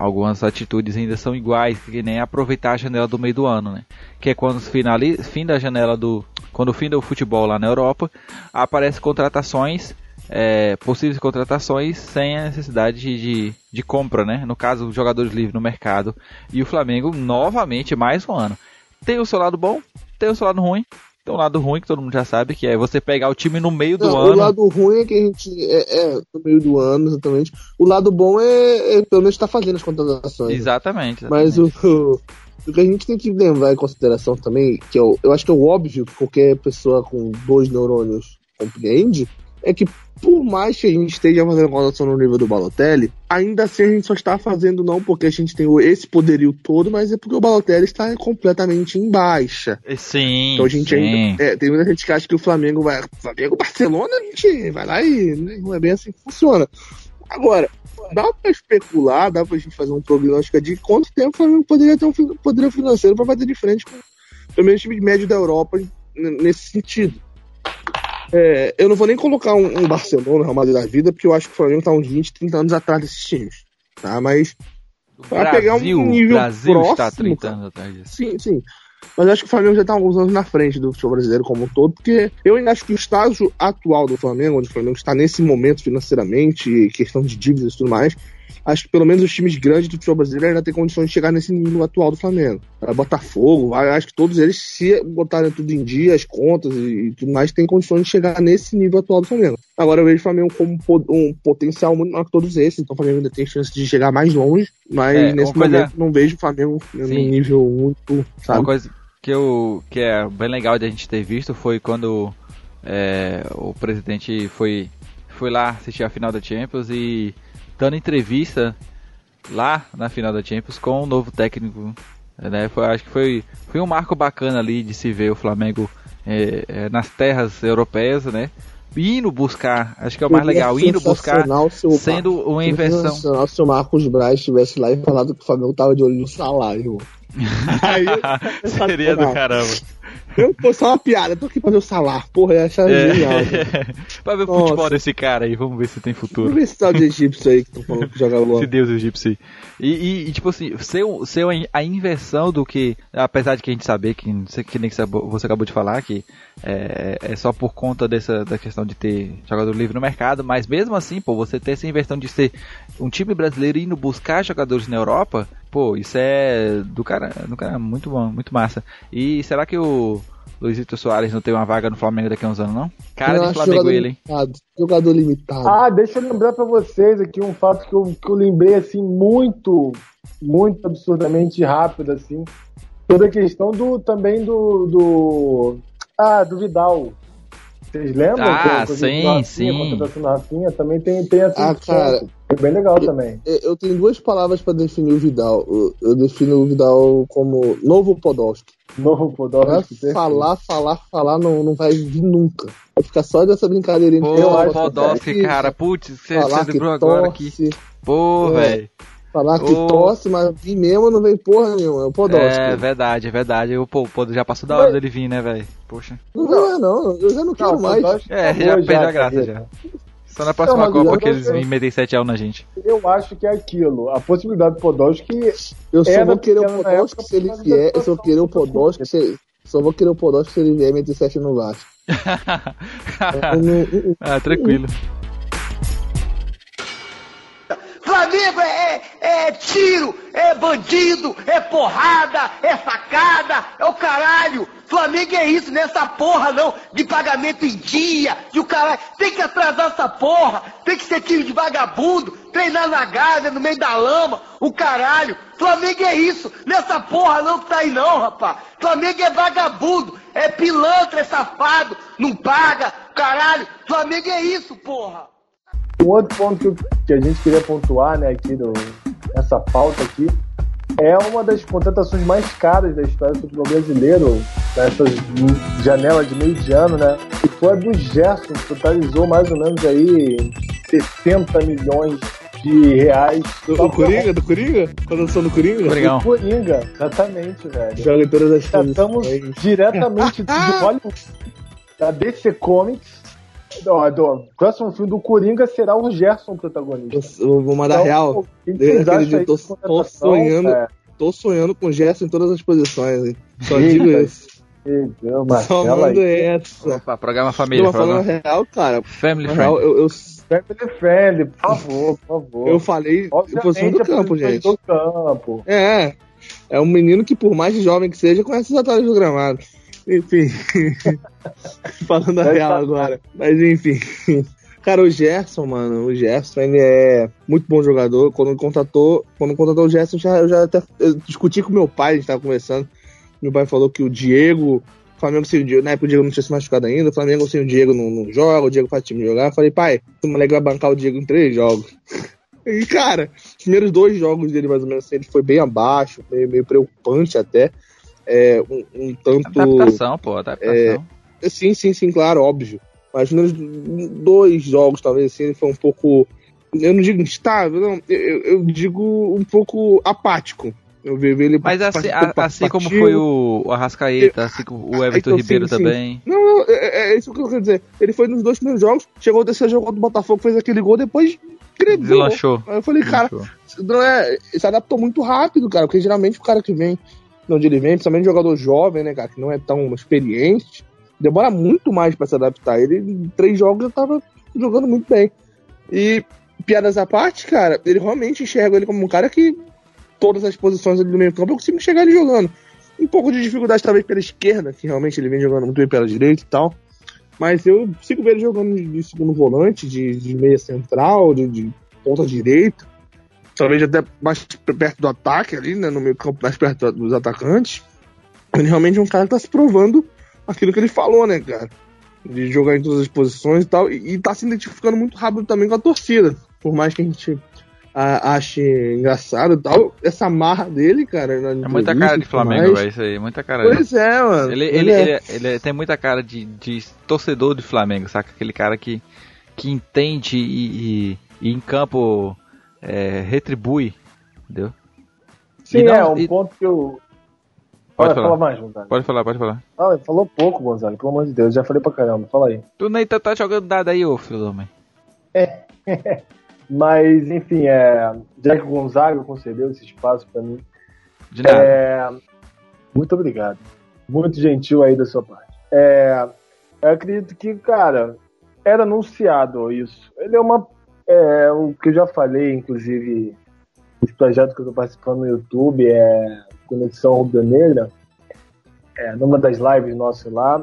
algumas atitudes ainda são iguais, que nem aproveitar a janela do meio do ano, né? Que é quando finaliza, fim da janela do. Quando fim do futebol lá na Europa, aparecem contratações. é, possíveis contratações sem a necessidade de, de, de compra, né? No caso, jogadores livres no mercado. E o Flamengo, novamente, mais um ano. Tem o seu lado bom, tem o seu lado ruim. Tem um lado ruim que todo mundo já sabe, que é você pegar o time no meio do Não, ano. O lado ruim é que a gente. É, é, no meio do ano, exatamente. O lado bom é, é pelo menos tá fazendo as contratações. Exatamente. Mas exatamente. o, o, o que a gente tem que levar em consideração também, que eu, eu acho que é o óbvio que qualquer pessoa com dois neurônios compreende, é que por mais que a gente esteja fazendo contratação no nível do Balotelli, ainda assim a gente só está fazendo não porque a gente tem esse poderio todo, mas é porque o Balotelli está completamente em baixa. Sim, Então a gente sim. ainda. É, tem muita gente que acha que o Flamengo vai. Flamengo, Barcelona, a gente vai lá e né, não é bem assim que funciona. Agora, dá pra especular, dá pra gente fazer um prognóstico de quanto tempo o Flamengo poderia ter um poderio financeiro pra bater de frente com pelo menos o time médio da Europa nesse sentido. É, eu não vou nem colocar um, um Barcelona, Real Madrid da vida, porque eu acho que o Flamengo tá uns 20, 30 anos atrás desses times. Tá? Mas pra pegar um Brasil, nível Brasil está próximo, 30 cara. anos atrás disso. Sim, sim. Mas eu acho que o Flamengo já tá alguns anos na frente do futebol brasileiro como um todo, porque eu ainda acho que o estágio atual do Flamengo, onde o Flamengo está nesse momento financeiramente, questão de dívidas e tudo mais, acho que pelo menos os times grandes do futebol brasileiro ainda têm condições de chegar nesse nível atual do Flamengo. Botafogo, acho que todos eles, se botarem tudo em dia, as contas e, tudo mais, têm condições de chegar nesse nível atual do Flamengo. Agora eu vejo o Flamengo como um potencial muito maior que todos esses, então o Flamengo ainda tem chance de chegar mais longe, mas é, nesse momento coisa... não vejo o Flamengo Sim. num nível muito. Sabe? Uma coisa que, eu, que é bem legal de a gente ter visto foi quando é, o presidente foi, foi lá assistir a final da Champions e dando entrevista lá na final da Champions com o novo técnico. Né? Foi, acho que foi, foi um marco bacana ali de se ver o Flamengo é, é, nas terras europeias, né? Indo buscar, acho que é o mais legal, indo buscar, sendo uma inversão. Se o Marcos Braz estivesse lá e falado que o Flamengo tava de olho no salário. Aí, Seria do caramba. Eu, só uma piada, tô aqui pra ver o salário, porra, eu achava é. genial. pra ver o Nossa. futebol desse cara aí, vamos ver se tem futuro. Vamos ver se tá de egípcio aí que estão falando que joga LOL. Se Deus egípcio aí. E, e, e, tipo assim, ser, ser a inversão do que, apesar de que a gente saber, que, que nem que você acabou de falar, que é, é só por conta dessa da questão de ter jogador livre no mercado, mas mesmo assim, pô, você ter essa inversão de ser um time brasileiro indo buscar jogadores na Europa, pô, isso é do cara, do cara muito bom, muito massa. E será que o Luizito Soares não tem uma vaga no Flamengo daqui a uns anos, não? Cara eu de Flamengo ele, hein? Limitado, jogador limitado. Ah, deixa eu lembrar pra vocês aqui um fato que eu, que eu lembrei, assim, muito, muito absurdamente rápido, assim. Toda a questão do, também do, do... Ah, do Vidal. Vocês lembram? Ah, que, sim, sim. Da Rafinha, também tem, tem essa ah, cara, é bem legal eu, também. Eu tenho duas palavras para definir o Vidal. Eu, eu, defino o Vidal como novo Podolski. Novo Podolski. Falar, falar, falar não, não vai vir nunca. Vai ficar só dessa brincadeirinha. Pô, Podolski, cara. Putz, você, você lembrou agora aqui. Pô, é. velho. Falar que oh. tosse, mas vir mesmo não vem porra nenhuma. É o Podolski. É verdade, é verdade. O pô, já passou da hora dele vir, né, velho? Poxa. Não, é não. Eu já não quero não, mais. É, já perdeu a graça já. Só na próxima não, Copa que eles vêm meter 7 a 1 na gente. Eu acho que é aquilo. A possibilidade do Podolski. Eu só vou querer o Podolski se ele vier. Eu só vou querer o Podolski se. Só vou querer o Podolski se ele vier meter 7 no Vasco. ah, tranquilo. Flamengo é, é, é, tiro, é bandido, é porrada, é facada, é o caralho. Flamengo é isso, nessa porra não, de pagamento em dia, de o caralho. Tem que atrasar essa porra, tem que ser time de vagabundo, treinar na Gávea, no meio da lama, o caralho. Flamengo é isso, nessa porra não que tá aí não, rapaz. Flamengo é vagabundo, é pilantra, é safado, não paga, caralho. Flamengo é isso, porra. Um outro ponto que, a gente queria pontuar, né, aqui do, nessa pauta aqui, é uma das contratações mais caras da história do futebol brasileiro, nessa janela de meio de ano, né? E foi a do Gerson, que totalizou mais ou menos aí 60 milhões de reais. Do, do Coringa? Do Coringa? Contratação do Coringa? Coringão. Do Coringa, exatamente, velho. Joga em todas as Estamos diretamente de Hollywood, da DC Comics, do, do próximo filme do Coringa será o Gerson protagonista. Eu vou mandar então, real. Eu tô, tô sonhando, é. tô sonhando com o Gerson em todas as posições. Hein? Só digo isso. Só mando essa. Opa, programa família. Tô falando real, cara. Family friend. Real, eu, eu... Family friend, por favor, por favor. Eu falei Obviamente, posição do campo, gente. Do campo. É. É um menino que, por mais jovem que seja, conhece os atalhos do gramado. Enfim. Falando a real agora. Mas enfim. Cara, o Gerson, mano, o Gerson, ele é muito bom jogador. Quando contratou, quando contratou o Gerson, já, eu já até eu discuti com meu pai, a gente tava conversando. Meu pai falou que o Diego, o Flamengo sem o Diego, na época o Diego não tinha se machucado ainda, o Flamengo sem o Diego não, não joga, o Diego faz time jogar. Eu falei, pai, o moleque vai bancar o Diego em três jogos. E, cara, os primeiros dois jogos dele, mais ou menos, assim, ele foi bem abaixo, meio, meio preocupante até é, um, um, tanto. Adaptação, pô, adaptação. É, sim, sim, sim, claro, óbvio. Mas nos dois jogos, talvez assim, ele foi um pouco. Eu não digo instável, não, eu, eu digo um pouco apático. Eu vi ele Mas assim, assim como foi o, o Arrascaeta, assim como o Everton então, Ribeiro sim, também. Sim. Não, não é, é, isso que eu quero dizer. Ele foi nos dois primeiros jogos, chegou o terceiro jogo do Botafogo, fez aquele gol, depois Deslanchou. Aí eu falei, cara, não é, se adaptou muito rápido, cara, porque geralmente o cara que vem onde ele vem, principalmente jogador jovem, né, cara, que não é tão experiente, demora muito mais para se adaptar. Ele, em três jogos, já tava jogando muito bem. E piadas à parte, cara, ele realmente enxerga ele como um cara que todas as posições do meio campo eu consigo enxergar ele jogando. Um pouco de dificuldade talvez pela esquerda, que realmente ele vem jogando muito bem pela direita e tal. Mas eu consigo ver ele jogando de segundo volante, de, de meia central, de, de ponta direita. Talvez até mais perto do ataque ali, né? No meio campo, mais perto dos atacantes. Ele realmente é um cara que tá se provando aquilo que ele falou, né, cara? De jogar em todas as posições e tal. E, e tá se identificando muito rápido também com a torcida. Por mais que a gente a, ache engraçado e tal, essa marra dele, cara. É muita cara de Flamengo, é isso aí. Muita cara. Pois é, mano. Ele, ele, ele, é. ele, ele, tem muita cara de, de torcedor de Flamengo, saca? Aquele cara que, que entende e, e, e em campo é, retribui, entendeu? Sim, não, é um e... ponto que eu. Pode falar. mais, Gonzalo. Pode falar, pode falar. Ah, falou pouco, Gonzalo, pelo amor de Deus, já falei pra caramba, fala aí. Tu nem tá, tá jogando nada aí, ô filho da mãe. É. Mas, enfim, é, já que o Gonzaga concedeu esse espaço para mim. De nada. É, muito obrigado. Muito gentil aí da sua parte. É, eu acredito que, cara, era anunciado isso. Ele é uma. É, o que eu já falei, inclusive, esse projeto que eu estou participando no YouTube é Conexão Rubro Negra. É, numa das lives nossas lá,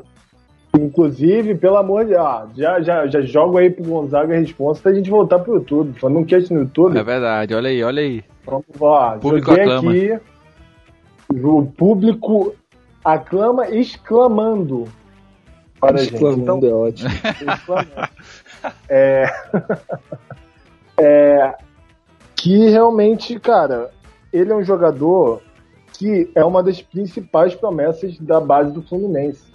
Inclusive, pelo amor de Deus, já, já, já jogo aí pro Gonzaga a resposta pra gente voltar pro YouTube. Falando um cast no YouTube. É verdade, olha aí, olha aí. Vamos, ó, o público aclama. aqui. O público aclama exclamando. Para exclamando gente. Então, é ótimo. Exclamando. É, é, que realmente, cara, ele é um jogador que é uma das principais promessas da base do Fluminense.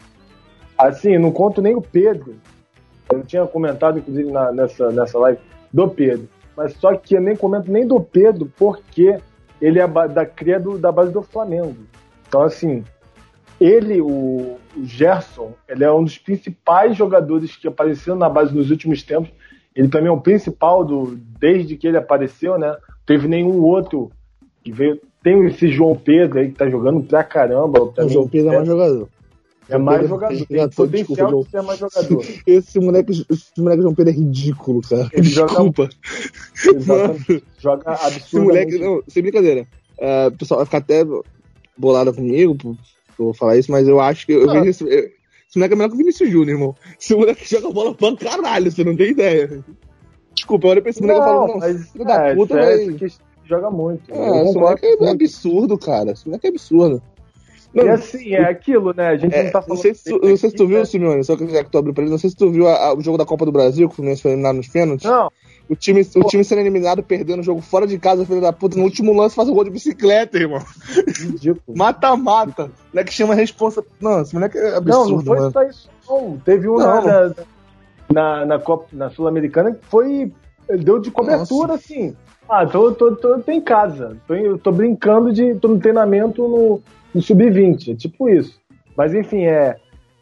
Assim, não conto nem o Pedro. Eu tinha comentado, inclusive, na, nessa, nessa live do Pedro. Mas só que eu nem comento nem do Pedro, porque ele é da cria do, da base do Flamengo. Então, assim, ele, o, Gerson, ele é um dos principais jogadores que apareceram na base nos últimos tempos. Ele também é o principal do, desde que ele apareceu, né? Teve nenhum outro que veio. Tem esse João Pedro aí que tá jogando pra caramba. O João Pedro é mais jogador. É mais jogador. Tem potencial desculpa, de ser mais jogador. Esse moleque, esse moleque João Pedro é ridículo, cara. Ele desculpa. Joga, joga absurdo. Esse moleque, não, sem brincadeira. Uh, o pessoal vai ficar até bolado comigo por, por falar isso, mas eu acho que eu vejo esse, esse moleque é melhor que o Vinícius Júnior, irmão. Esse moleque joga bola pra caralho, você não tem ideia. Desculpa, eu olho pra esse moleque e falo, não, mas, filho da é, puta, velho. Joga muito. É, esse moleque é absurdo, cara. Esse moleque é absurdo. Não, e assim, é aquilo, né? A gente é, não tá falando. Não sei se tu, não sei se tu viu, Simeone, só que já que tu abriu pra ele, não sei se tu viu a, a, o jogo da Copa do Brasil, que o Fluminense foi eliminado nos pênaltis. Não. O time, o time sendo eliminado, perdendo o jogo fora de casa, filho da puta, no último lance faz um gol de bicicleta, irmão. Mata-mata. Moleque é chama a responsa. Não, esse moleque é absurdo. Não, não foi mano. só isso, não. Teve um não. na, na, na, Copa, na Sul-Americana que foi. Deu de cobertura, Nossa. assim. Ah, tô, tô, tô, tô em casa. Tô, tô brincando de. tô no treinamento no no sub-20, é tipo isso. Mas enfim, é,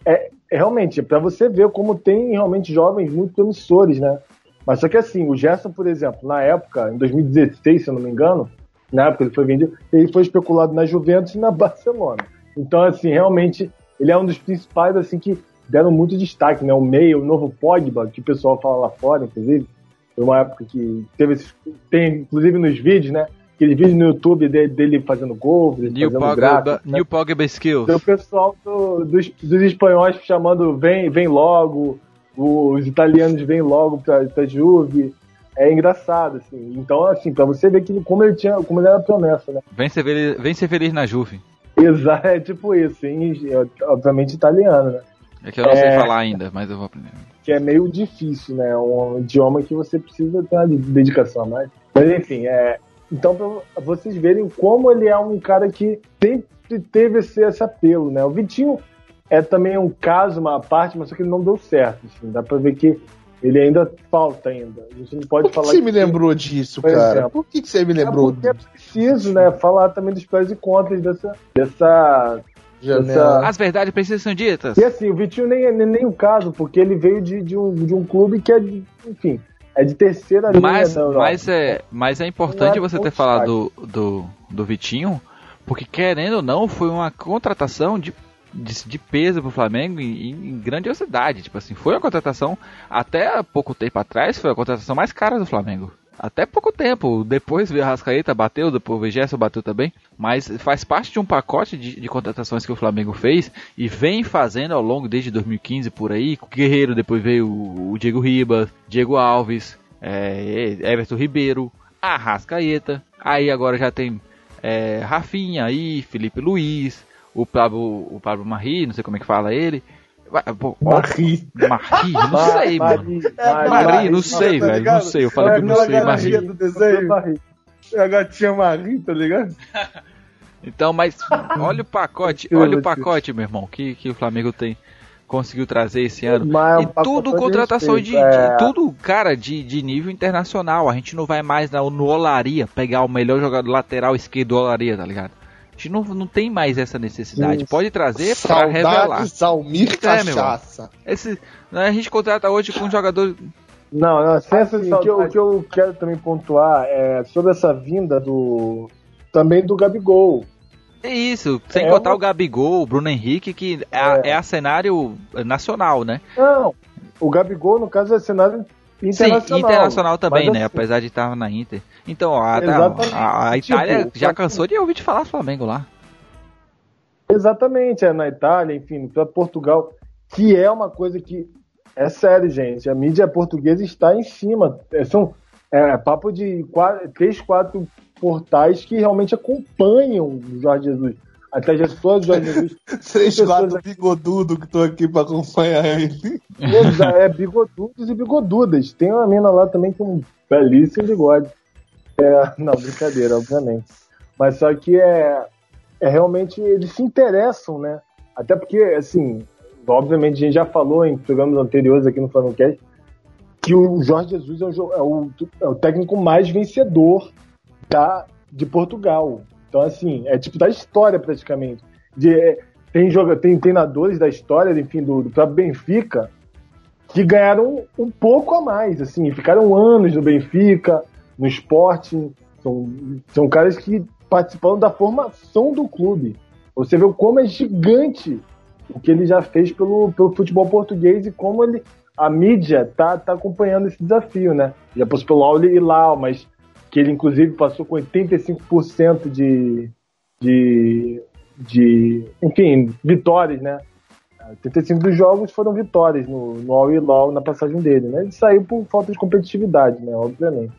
é, é realmente para você ver como tem realmente jovens muito promissores, né? Mas só que assim, o Gerson, por exemplo, na época, em 2016, se eu não me engano, na época ele foi vendido, ele foi especulado na Juventus e na Barcelona. Então, assim, realmente, ele é um dos principais, assim, que deram muito destaque, né? O meio, o novo Pogba, que o pessoal fala lá fora, inclusive, foi uma época que teve esses, tem, inclusive nos vídeos, né? aquele vídeo no YouTube dele, dele fazendo gol, New fazendo Pogba, gráfico, né? New Pogba Skills. o pessoal do, dos, dos espanhóis chamando vem, vem logo, os italianos vêm logo pra, pra Juve. É engraçado, assim. Então, assim, pra você ver que, como ele tinha, como ele era promessa, né? Vem ser feliz, vem ser feliz na Juve. Exato, é tipo isso, em, obviamente italiano, né? É que eu não é, sei falar ainda, mas eu vou aprender. Que é meio difícil, né? Um idioma que você precisa ter uma dedicação mais. Mas enfim, é, então, para vocês verem como ele é um cara que sempre teve esse, esse apelo, né? O Vitinho é também um caso, uma parte, mas só que ele não deu certo. Assim, dá para ver que ele ainda falta ainda. A gente não pode Por falar. Por que você me lembrou disso, cara? Exemplo. Por que, que você me lembrou é, é preciso, né? Falar também dos prós e contras dessa. dessa Essa... As verdades precisam ser ditas. E assim, o Vitinho nem é nem, nem, o caso, porque ele veio de, de, um, de um clube que é, enfim, é de terceira linha mas, Mas é, mas é importante é você ter falado do, do, do Vitinho, porque querendo ou não, foi uma contratação de, de, de peso pro Flamengo em, em, grandiosidade. Tipo assim, foi uma contratação, até pouco tempo atrás, foi a contratação mais cara do Flamengo. até pouco tempo. Depois veio a Rascaeta, bateu, depois o Gerson bateu também. Mas faz parte de um pacote de, de, contratações que o Flamengo fez e vem fazendo ao longo desde 2015 por aí. O Guerreiro, depois veio o, o Diego Ribas, Diego Alves, é, Everton Ribeiro, a Rascaeta. Aí agora já tem é, Rafinha aí, Felipe Luiz, o Pablo, o Pablo Marri, não sei como é que fala ele. Marri. Marri, não sei, mano. Marri, não sei, velho. Não sei, eu falei que não sei, Marri. do desenho. A gatinha Marri, tá ligado? Então, mas olha o pacote, olha o pacote, meu irmão, que, que o Flamengo tem conseguiu trazer esse ano. Mas, e tudo contratação de, é... de, tudo, cara, de, de nível internacional. A gente não vai mais no, no Olaria pegar o melhor jogador lateral esquerdo do Olaria, tá ligado? Gente não, não tem mais essa necessidade. Pode trazer para revelar. Salmir é, Cachaça. Esse, né, a gente contrata hoje com um jogador. Não, não, assim, o, que eu, o que eu quero também pontuar é sobre essa vinda do. Também do Gabigol. É isso, sem é contar uma... o Gabigol, o Bruno Henrique, que é, é a cenário nacional, né? Não, o Gabigol, no caso, é cenário internacional. Sim, internacional também, né? Assim, Apesar de estar na Inter. Então, a, a, a Itália tipo, já cansou de ouvir de falar Flamengo lá. Exatamente, é na Itália, enfim, para Portugal, que é uma coisa que é sério, gente. A mídia portuguesa está em cima. É, são é, papo de quatro, três, quatro portais que realmente acompanham o Jorge Jesus. Até já Jorge Jesus. Três, quatro bigodudos que estão aqui para acompanhar ele. É, bigodudos e bigodudas. Tem uma mina lá também com um belíssimo bigode. É, não, brincadeira, obviamente. Mas só que é, é realmente eles se interessam, né? Até porque, assim, obviamente a gente já falou em programas anteriores aqui no Flamengo que o Jorge Jesus é o, é o, é o técnico mais vencedor da, de Portugal. Então, assim, é tipo da história praticamente. De, é, tem, joga, tem treinadores da história, enfim, do, do próprio Benfica, que ganharam um pouco a mais, assim, ficaram anos no Benfica, no Sporting, são, são caras que participaram da formação do clube. Você vê como é gigante o que ele já fez pelo, pelo futebol português e como ele, a mídia tá, tá acompanhando esse desafio, né? Já passou pelo Auli e Lau, mas que ele inclusive passou com 85% de, de, de, enfim, vitórias, né? 85 dos jogos foram vitórias no, no All Hilal na passagem dele, né? Ele saiu por falta de competitividade, né? Obviamente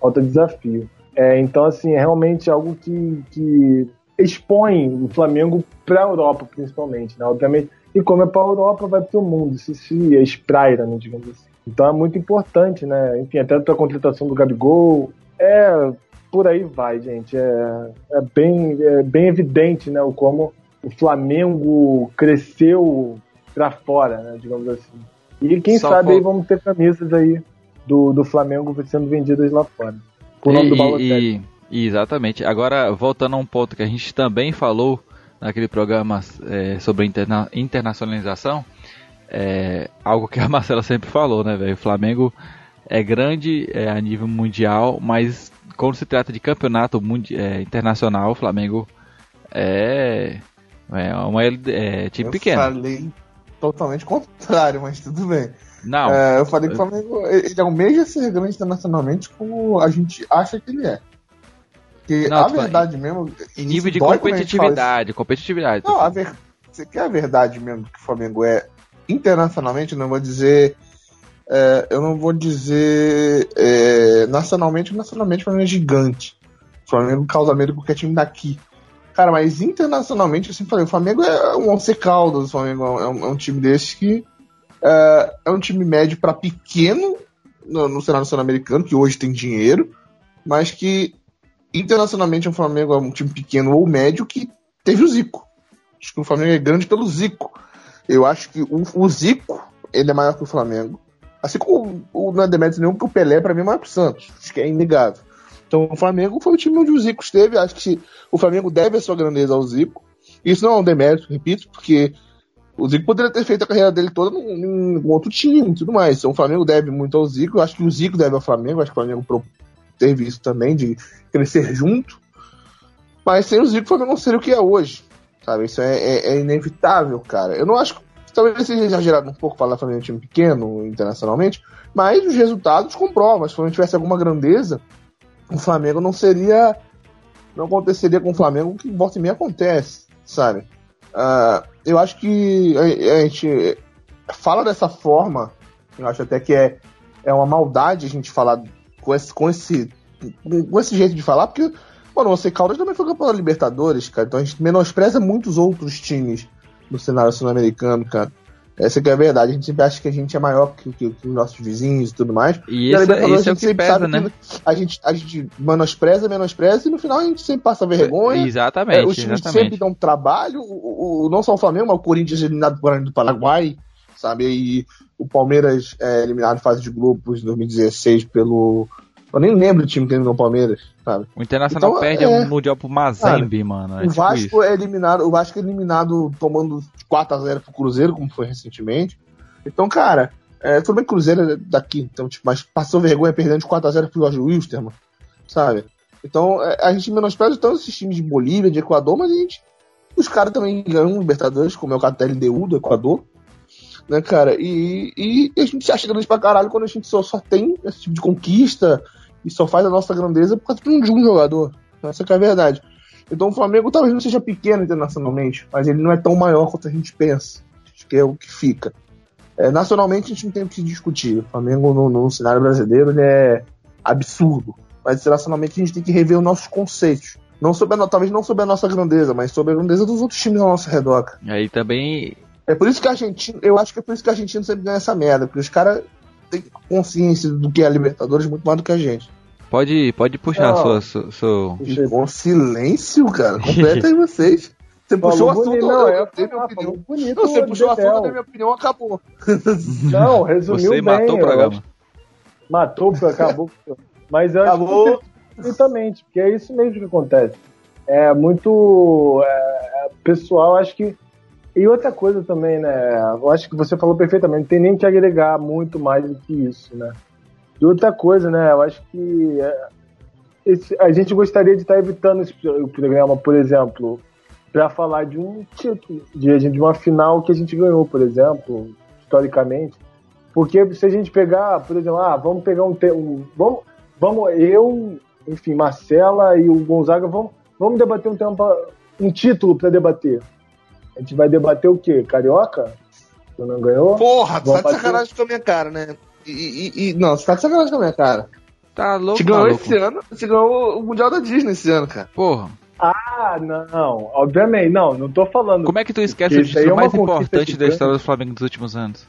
falta desafio. É, então, assim, é realmente algo que, que expõe o Flamengo para a Europa, principalmente, né? Obviamente. E como é para a Europa, vai para o mundo, se, se espraira, né, digamos assim. Então é muito importante, né? Enfim, até a contratação do Gabigol. É, por aí vai, gente. É, é, bem, é bem evidente, né? O como o Flamengo cresceu para fora, né? Digamos assim. E quem Só sabe aí vamos ter camisas aí do, do Flamengo sendo vendidas lá fora. Por nome do Balotelli. E, exatamente. Agora, voltando a um ponto que a gente também falou naquele programa é, sobre interna internacionalização, é, algo que a Marcela sempre falou, né, velho? O Flamengo é grande é, a nível mundial, mas quando se trata de campeonato é, internacional, o Flamengo é, é uma é, time Eu pequeno. Eu falei totalmente contrário, mas tudo bem. Não. É, eu falei que o Flamengo ele almeja ser grande internacionalmente como a gente acha que ele é. Porque não, a verdade mesmo. Em nível de competitividade, competitividade. Não, a ver... você quer a verdade mesmo que o Flamengo é internacionalmente, não vou dizer. É, eu não vou dizer é, nacionalmente, nacionalmente o Flamengo é gigante. O Flamengo causa medo porque é time daqui. Cara, mas internacionalmente, sempre falei, o Flamengo é um Once Caldas, o Flamengo é um, é um time desse que é, é um time médio para pequeno no, no cenário sul-americano, que hoje tem dinheiro, mas que internacionalmente o Flamengo é um time pequeno ou médio que teve o Zico. Acho que o Flamengo é grande pelo Zico. Eu acho que o, o Zico ele é maior que o Flamengo. Assim como o, não é demérito nenhum, porque o Pelé para mim é maior que o Santos. Acho que é inegável. Então o Flamengo foi o time onde o Zico esteve. Acho que o Flamengo deve a sua grandeza ao Zico. Isso não é um demérito, repito, porque o Zico poderia ter feito a carreira dele toda num outro time e tudo mais. Então o Flamengo deve muito ao Zico. Eu acho que o Zico deve ao Flamengo. Acho que o Flamengo teve isso também, de crescer junto. Mas sem o Zico, o Flamengo não seria o que é hoje. Sabe? Isso é, é, é inevitável, cara. Eu não acho que talvez seja exagerado um pouco falar Flamengo é um time pequeno internacionalmente, mas os resultados comprovam. Se o Flamengo tivesse alguma grandeza, o Flamengo não seria. Não aconteceria com o Flamengo o que volta e meia acontece, sabe? Uh, eu acho que a, a, gente fala dessa forma, eu acho até que é, é uma maldade a gente falar com esse, com esse, com esse jeito de falar, porque, mano, você Caldas também foi campeão da Libertadores, cara, então a gente menospreza muitos outros times no cenário sul-americano, cara. Essa que é a verdade. A gente sempre acha que a gente é maior que, que, que os nossos vizinhos e tudo mais. E, isso, é- isso é o que pesa, né? a gente, a gente menospreza, menospreza e no final a gente sempre passa vergonha. Exatamente. É, os times exatamente. sempre dão trabalho. O, o, não só o Flamengo, mas o Corinthians eliminado por do Paraguai, sabe? E o Palmeiras é eliminado em fase de grupos em 2016 pelo eu nem lembro o time que eliminou o Palmeiras, sabe? O Internacional então, perde é... Mundial pro Mazembe, mano. É o tipo Vasco tipo é eliminado, o Vasco é eliminado tomando 4x0 pro Cruzeiro, como foi recentemente. Então, cara, é, tudo bem que o Cruzeiro é daqui, então, tipo, mas passou vergonha perdendo de 4x0 pro Jorge Wilstermann, sabe? Então, é, a gente menospreza tanto esses times de Bolívia, de Equador, mas a gente. Os caras também ganham Libertadores, como é o caso da LDU do Equador né, cara? E, e, a gente se acha grande pra caralho quando a gente só, só tem esse tipo de conquista, e só faz a nossa grandeza por causa de um jogador. Essa é a verdade. Então o Flamengo talvez não seja pequeno internacionalmente, mas ele não é tão maior quanto a gente pensa. Que é o que fica. É, nacionalmente a gente não tem o que discutir. O Flamengo no, no cenário brasileiro ele é absurdo. Mas internacionalmente a gente tem que rever os nossos conceitos. Não sobre a, talvez não sobre a nossa grandeza, mas sobre a grandeza dos outros times ao nosso redor. Aí também. É por isso que a Argentina, eu acho que é por isso que a Argentina sempre ganha essa merda, porque os caras têm consciência do que é a Libertadores muito mais do que a gente. Pode, pode puxar não, sua, sua, seu. Com silêncio, cara. Completa aí vocês. Você puxou o assunto, bonito, não, eu, eu minha opinião. Bonito, não, você puxou o assunto, da minha opinião acabou. Não, resumiu você bem. matou o programa. Matou, acabou. Mas eu acabou. acho perfeitamente, porque é isso mesmo que acontece. É muito é, pessoal, acho que. E outra coisa também, né? Eu acho que você falou perfeitamente, não tem nem que agregar muito mais do que isso, né? E outra coisa, né? Eu acho que é, esse, a gente gostaria de estar evitando esse programa, por exemplo, para falar de um título, de, de uma final que a gente ganhou, por exemplo, historicamente. Porque se a gente pegar, por exemplo, ah, vamos pegar um, um vamos, vamos, eu, enfim, Marcela e o Gonzaga, vamos, vamos debater um tempo, um título para debater. A gente vai debater o quê? Carioca? Que não ganhou? Porra, tá de sacanagem com a minha cara, né? E, e, não, você tá de sacanagem com a minha cara. Tá louco, Você ganhou esse ano, você ganhou o Mundial da Disney esse ano, cara. Porra. Ah, não, obviamente, não, não tô falando. Como é que tu esquece o título é mais importante da história do Flamengo dos últimos anos?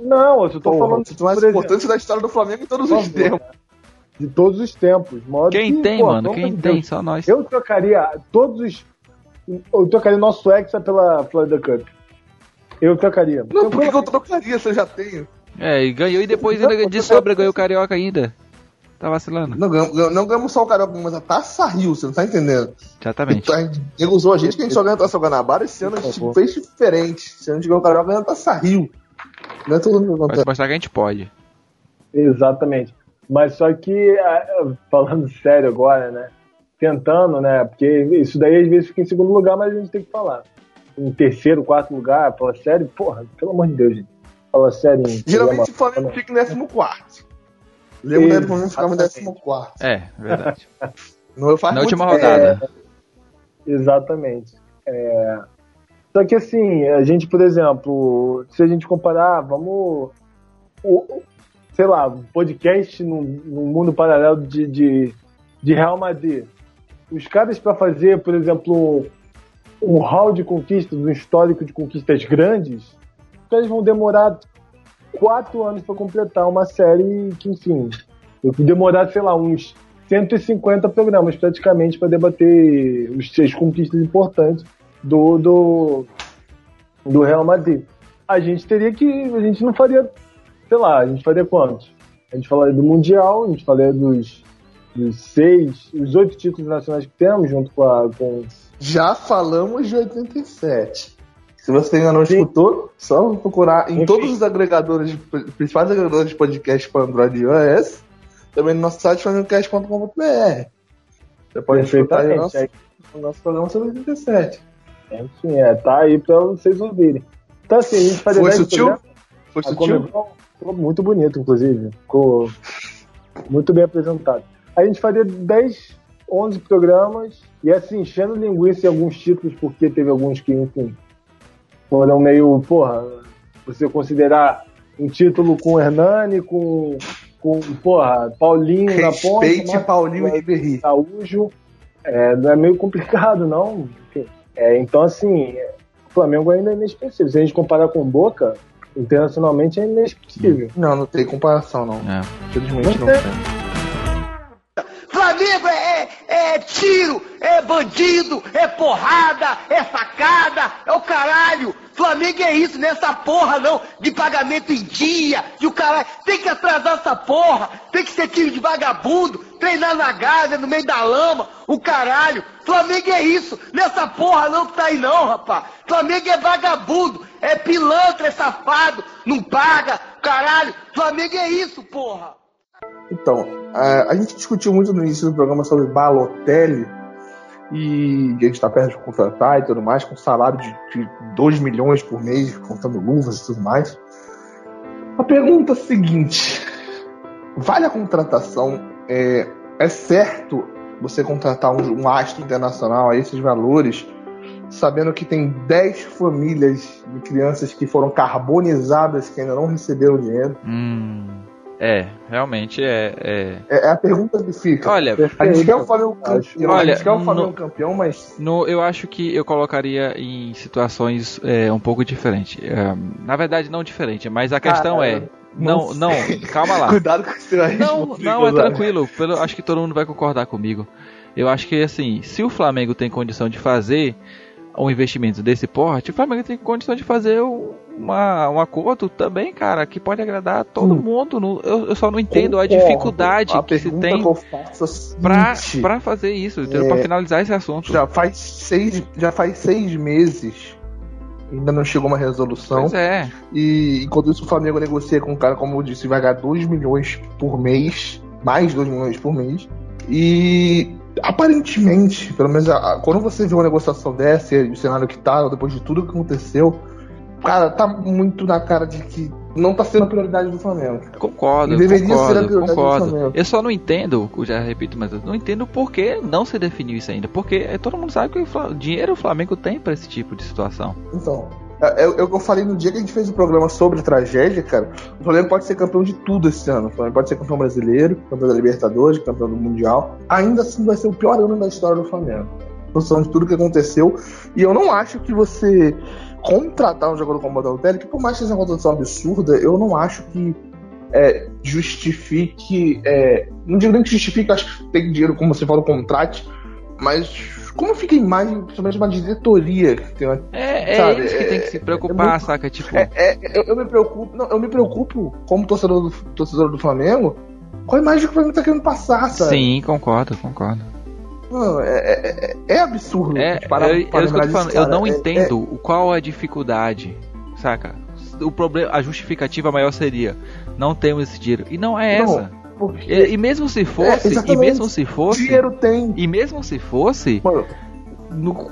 Não, eu só tô Porra, falando. O título mais importante da história do Flamengo em todos os tempos. De todos os tempos. Quem que, tem, pô, mano? Quem tem? Deus. Só nós. Eu trocaria todos os. Eu trocaria nosso Hexa pela Florida Cup. Eu trocaria. Não, por que eu trocaria se eu já tenho? É, e ganhou e depois ainda de sobra ganhou o Carioca ainda. Tá vacilando. Não, ganhamos, não ganhamos só o Carioca, mas a Taça Rio, você não tá entendendo? Exatamente. Então, a gente usou a gente que a gente só ganhou a Taça Guanabara, esse ano a gente fez diferente. Esse ano a gente ganhou o Carioca ganhando a Taça Rio. Não é tudo mundo mostrar que a gente pode. Exatamente. Mas só que, falando sério agora, né? Tentando, né? Porque isso daí às vezes fica em segundo lugar, mas a gente tem que falar. Em terceiro, quarto lugar, fala sério, porra, pelo amor de Deus, gente. Fala sério. Geralmente o Flamengo fica em 14. Lembro da época que ficava em 14. É, verdade. Não Na última rodada. É, exatamente. É, só que assim, a gente, por exemplo, se a gente comparar, vamos. O, sei lá, podcast no, no mundo paralelo de, de, de Real Madrid. Os caras para fazer, por exemplo, um hall de conquistas, um histórico de conquistas grandes, então eles vão demorar quatro anos para completar uma série que, enfim, demorar, sei lá, uns 150 programas praticamente para debater os seis conquistas importantes do, do, do Real Madrid. A gente teria que. A gente não faria, sei lá, a gente faria quantos? A gente falaria do Mundial, a gente falaria dos, dos seis, os oito títulos nacionais que temos, junto com a. Com... Já falamos de 87. Se você ainda não Sim. escutou, só procurar em Enfim. todos os agregadores, principais agregadores de podcast para Android e iOS, também no nosso site fazendocast.com.br. Você pode escutar o nosso, o nosso programa sobre 87. Enfim, é, tá aí para vocês ouvirem. Então assim, a gente faria Foi 10 sutil? Foi A sutil? Ficou muito bonito, inclusive. Ficou muito bem apresentado. A gente faria 10, 11 programas e assim, enchendo linguiça em alguns títulos, porque teve alguns que, enfim, foram meio, porra, você considerar um título com Hernani, com, com porra, Paulinho na ponta. Respeite Paulinho e Ribéry. Araújo, é, não é meio complicado, não. Enfim, é, então, assim, é, o Flamengo ainda é inexpressivo. Se a gente comparar com o Boca, internacionalmente é inexpressivo. Não, não tem comparação, não. É. Infelizmente não Não tem. tem. Tiro, é bandido, é porrada, é facada, é o caralho. Flamengo é isso, nessa porra não, de pagamento em dia, e o caralho. Tem que atrasar essa porra, tem que ser time de vagabundo, treinar na Gávea, no meio da lama, o caralho. Flamengo é isso, nessa porra não que tá aí não, rapaz. Flamengo é vagabundo, é pilantra, é safado, não paga, caralho. Flamengo é isso, porra. Então, a, a gente discutiu muito no início do programa sobre Balotelli e a gente está perto de contratar e tudo mais, com salário de, de 2 milhões por mês, contando luvas e tudo mais. A pergunta é seguinte: vale a contratação? É, é certo você contratar um, um astro internacional a esses valores, sabendo que tem 10 famílias de crianças que foram carbonizadas que ainda não receberam dinheiro? Hum, é, realmente é. é. É, é a pergunta que fica. Olha, A gente quer o Flamengo campeão, a Olha, gente quer o Flamengo no- campeão, mas No, eu acho que eu colocaria em situações é, um pouco diferentes. É, na verdade, não diferente, mas a questão Cara, é. Não, não, calma lá. cuidado com esse Não, não, é tranquilo. Pelo, acho que todo mundo vai concordar comigo. Eu acho que assim, se o Flamengo tem condição de fazer um investimento desse porte, o Flamengo tem condição de fazer uma, um acordo também, cara, que pode agradar todo Hum. mundo. Não- Eu, eu só não entendo a Concordo. dificuldade A que se tem que eu faço é a pra, fazer isso? É, pra finalizar esse assunto. já faz seis, já faz seis meses, ainda não chegou uma resolução. Pois é. E enquanto isso o Flamengo negocia com um cara, como eu disse, vai ganhar 2 milhões por mês, mais 2 milhões por mês. E aparentemente, pelo menos a- a- quando você vê uma negociação dessa e o cenário que tá, depois de tudo que aconteceu, cara, tá muito na cara de que não tá sendo a prioridade do Flamengo. Concordo, deveria ser a concordo, prioridade do concordo. Flamengo. Eu só não entendo, já repito, mas eu não entendo por que não se definiu isso ainda. Porque todo mundo sabe que o dinheiro o Flamengo tem pra esse tipo de situação. Então, é, é o que eu falei no dia que a gente fez o programa sobre tragédia, cara. O Flamengo pode ser campeão de tudo esse ano. O Flamengo pode ser campeão brasileiro, campeão da Libertadores, campeão do Mundial. Ainda assim vai ser o pior ano da história do Flamengo. Em função de tudo que aconteceu. E eu não acho que você contratar um jogador como o Balotelli, que por mais que seja uma contratação absurda, eu não acho que é, justifique. é, não digo nem que justifique, acho que tem dinheiro, como você falou, contrate. Mas como fica a imagem, principalmente uma diretoria que tem uma É, é Sabe, eles que é- tem que se é preocupar, muito- saca? Tipo, é, é, eu, eu me preocupo, não, eu me preocupo como torcedor do, torcedor do Flamengo com a imagem que o Flamengo tá querendo passar, sabe? sim, concordo, concordo. Não, é, é, é- é absurdo. É, parar é, é isso eu lembrar tô falando. Eu não É- entendo qual é a dificuldade, saca? O problema, a justificativa maior seria não temos esse dinheiro. E não é Não, essa. É porque E, e mesmo se fosse, e exatamente. mesmo se fosse, dinheiro tem. e mesmo se fosse, Mano, no,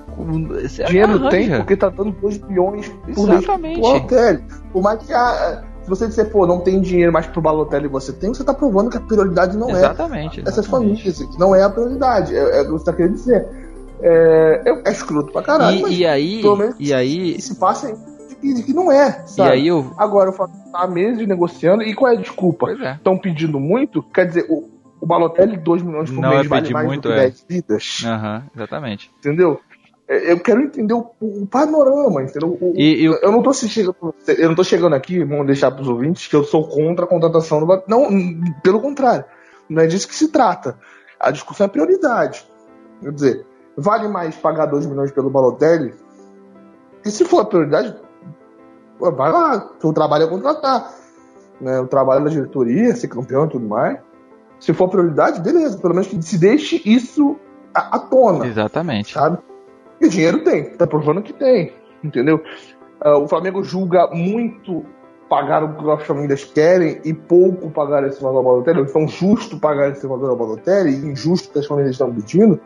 você dinheiro arranja. tem porque tá dando 2 bilhões por Exatamente. Balotelli. Por mais que a, se você disser, pô, não tem dinheiro mais pro Balotelli você tem, você tá provando que a prioridade não é Exatamente. essas exatamente. famílias, que não é a prioridade. É, é o que você tá querendo dizer. É, é, é escroto pra caralho, mas E, e aí, pelo menos e aí, que se passa que, não é, e sabe? aí eu, Agora o Flamengo tá há meses negociando, e qual é a desculpa? pois é. Estão pedindo muito? Quer dizer, o, o Balotelli, 2 milhões por Não mês, é vale mais muito, do que é. 10 vidas, Aham, exatamente. entendeu? É, Eu quero entender o, o panorama, entendeu? O- E, e o- eu não tô chegando, eu não tô chegando aqui, vamos deixar pros ouvintes, que eu sou contra a contratação do Balotelli. Não, pelo contrário. Não é disso que se trata. A discussão é prioridade. Quer dizer, vale mais pagar 2 milhões pelo Balotelli? E se for a prioridade, pô, vai lá. O trabalho é contratar. Né? O trabalho da diretoria, ser campeão e tudo mais. Se for prioridade, beleza. Pelo menos que se deixe isso à, à tona exatamente. sabe? E dinheiro tem, tá provando que tem, entendeu? Ah, o Flamengo julga muito pagar o que as famílias querem e pouco pagar esse valor ao Balotelli, ou então justo pagar esse valor ao Balotelli e injusto que as famílias estão pedindo.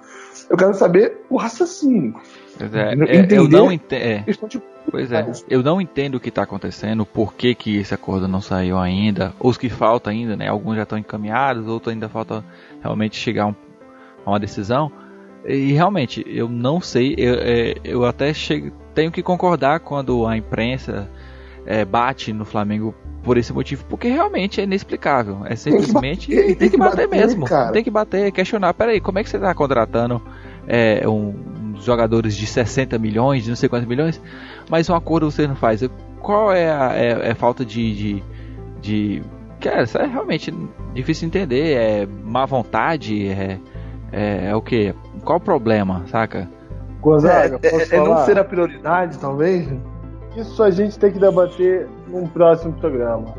Eu quero saber o raciocínio. É, é, eu não entendo. É, de Pois é, eu não entendo o que está acontecendo, por que, que esse acordo não saiu ainda, os que faltam ainda, né? Alguns já estão encaminhados, outros ainda falta realmente chegar um, a uma decisão. E realmente, eu não sei, eu, é, eu até chego, tenho que concordar quando a imprensa é, bate no Flamengo por esse motivo, porque realmente é inexplicável. É simplesmente. Tem que bater, tem que bater, bater mesmo. Cara. Tem que bater, questionar. Peraí, como é que você está contratando é, um, jogadores de 60 milhões, de não sei quantos milhões, mas um acordo você não faz? Qual é a é, é falta de. de, de cara, isso é realmente difícil de entender. É má vontade? É, é, é o que? Qual o problema, saca? Gonzaga, é, é, é não ser a prioridade, talvez? Isso a gente tem que debater num próximo programa.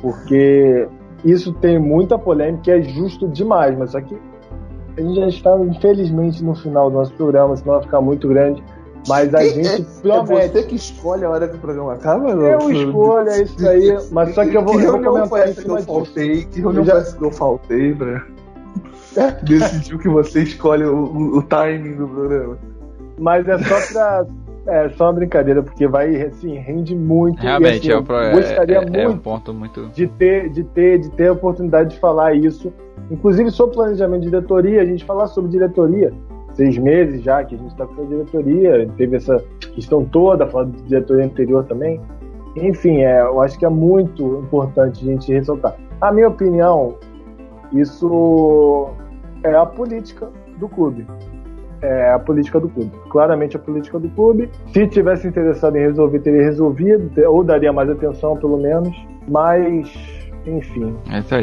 Porque isso tem muita polêmica e é justo demais, mas só que a gente já está, infelizmente, no final do nosso programa, senão vai ficar muito grande. Mas a gente é, promete. É você que escolhe a hora que o programa acaba, não? Eu escolho, é isso aí. Mas só que eu vou, que eu vou comentar em cima que eu faltei, Que reunião já... que eu faltei pra decidir que você escolhe o, o timing do programa? Mas é só pra é só uma brincadeira, porque vai, assim, rende muito. Realmente, e, assim, é, pro... gostaria é, muito, é um ponto muito de ter, de ter, de ter a oportunidade de falar isso. Inclusive sobre planejamento de diretoria, a gente falar sobre diretoria. Seis meses já que a gente está com a diretoria, teve essa questão toda, falando de diretoria anterior também. Enfim, é, eu acho que é muito importante a gente ressaltar. A minha opinião, isso é a política do clube é a política do clube. Claramente a política do clube. Se tivesse interessado em resolver, teria resolvido, ou daria mais atenção, pelo menos. Mas, enfim.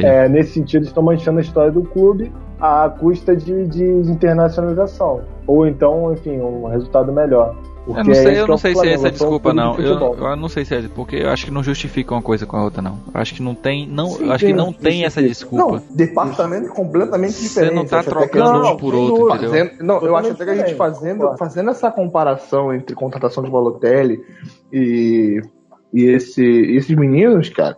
É, é nesse sentido, estão manchando a história do clube à custa de, de internacionalização. Ou então, enfim, um resultado melhor. Eu não sei, eu não sei se é essa desculpa não. Eu, eu, não sei se é porque eu acho que não justifica uma coisa com a outra não. Eu acho que não tem, não, Sim, acho que não tem essa desculpa. Não, departamento completamente diferente. Você não tá trocando um por outro, entendeu? Fazendo, não, eu acho até que a gente fazendo, fazendo essa comparação entre contratação de Balotelli e e esse esses meninos, cara,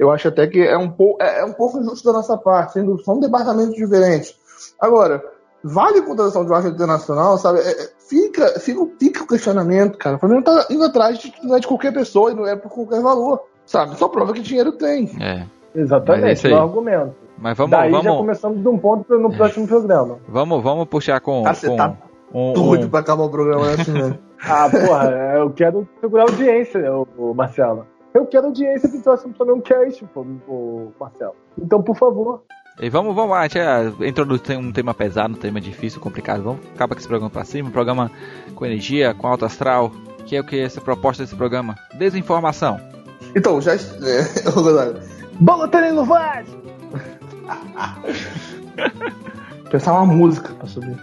eu acho até que é um pouco é, é um pouco injusto da nossa parte, sendo são departamentos diferentes. Agora, vale contratação de um internacional, sabe? É, é, fica, fica, fica o questionamento, cara. O Flamengo tá indo atrás de não é de qualquer pessoa e não é por qualquer valor, sabe? Só prova que dinheiro tem. É. Exatamente, é o argumento. Mas vamos, Daí vamos... já começamos de um ponto no próximo programa. Vamos, vamos puxar com. Ah, você com tá um, doido um... pra acabar o programa é assim mesmo. ah, porra, eu quero segurar a audiência, o, Marcelo. Eu quero audiência pro próximo Flamengo Cast, pô, o Marcelo. Então, por favor, e vamos, vamos lá, a gente é, entrou um tema pesado, um tema difícil, complicado. Vamos acabar com esse programa pra cima, um programa com energia, com alto astral. Que é o que é essa proposta desse programa? Desinformação. Então, já. Bola no Vaz! Pensar uma música pra subir.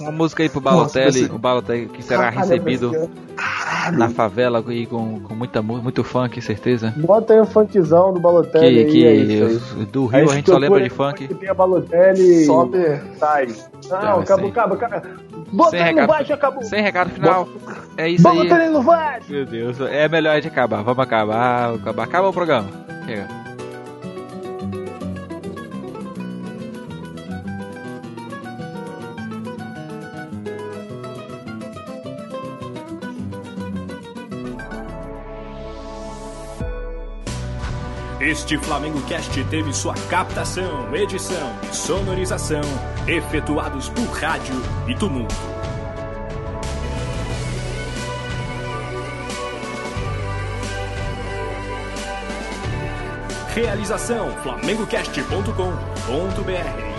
Uma música aí pro Balotelli, Nossa, o Balotelli que será Caralho, recebido na favela e com, com muita, muito funk, certeza. Bota aí o funkzão do Balotelli. Que, que aí, é do Rio a, a gente só lembra de funk. Que tem a Balotelli sobe. Sai. Não, então, acabou, acabou, acabou. Bota ele no baixo, acabou. Sem recado final. Bota. É isso Bota aí. Bota ele no baixo. Meu Deus, é melhor de acabar. Vamos acabar. Acabar, acaba o programa. Chega. Este Flamengo Cast teve sua captação, edição e sonorização efetuados por rádio e tumulto. Realização flamengocast.com.br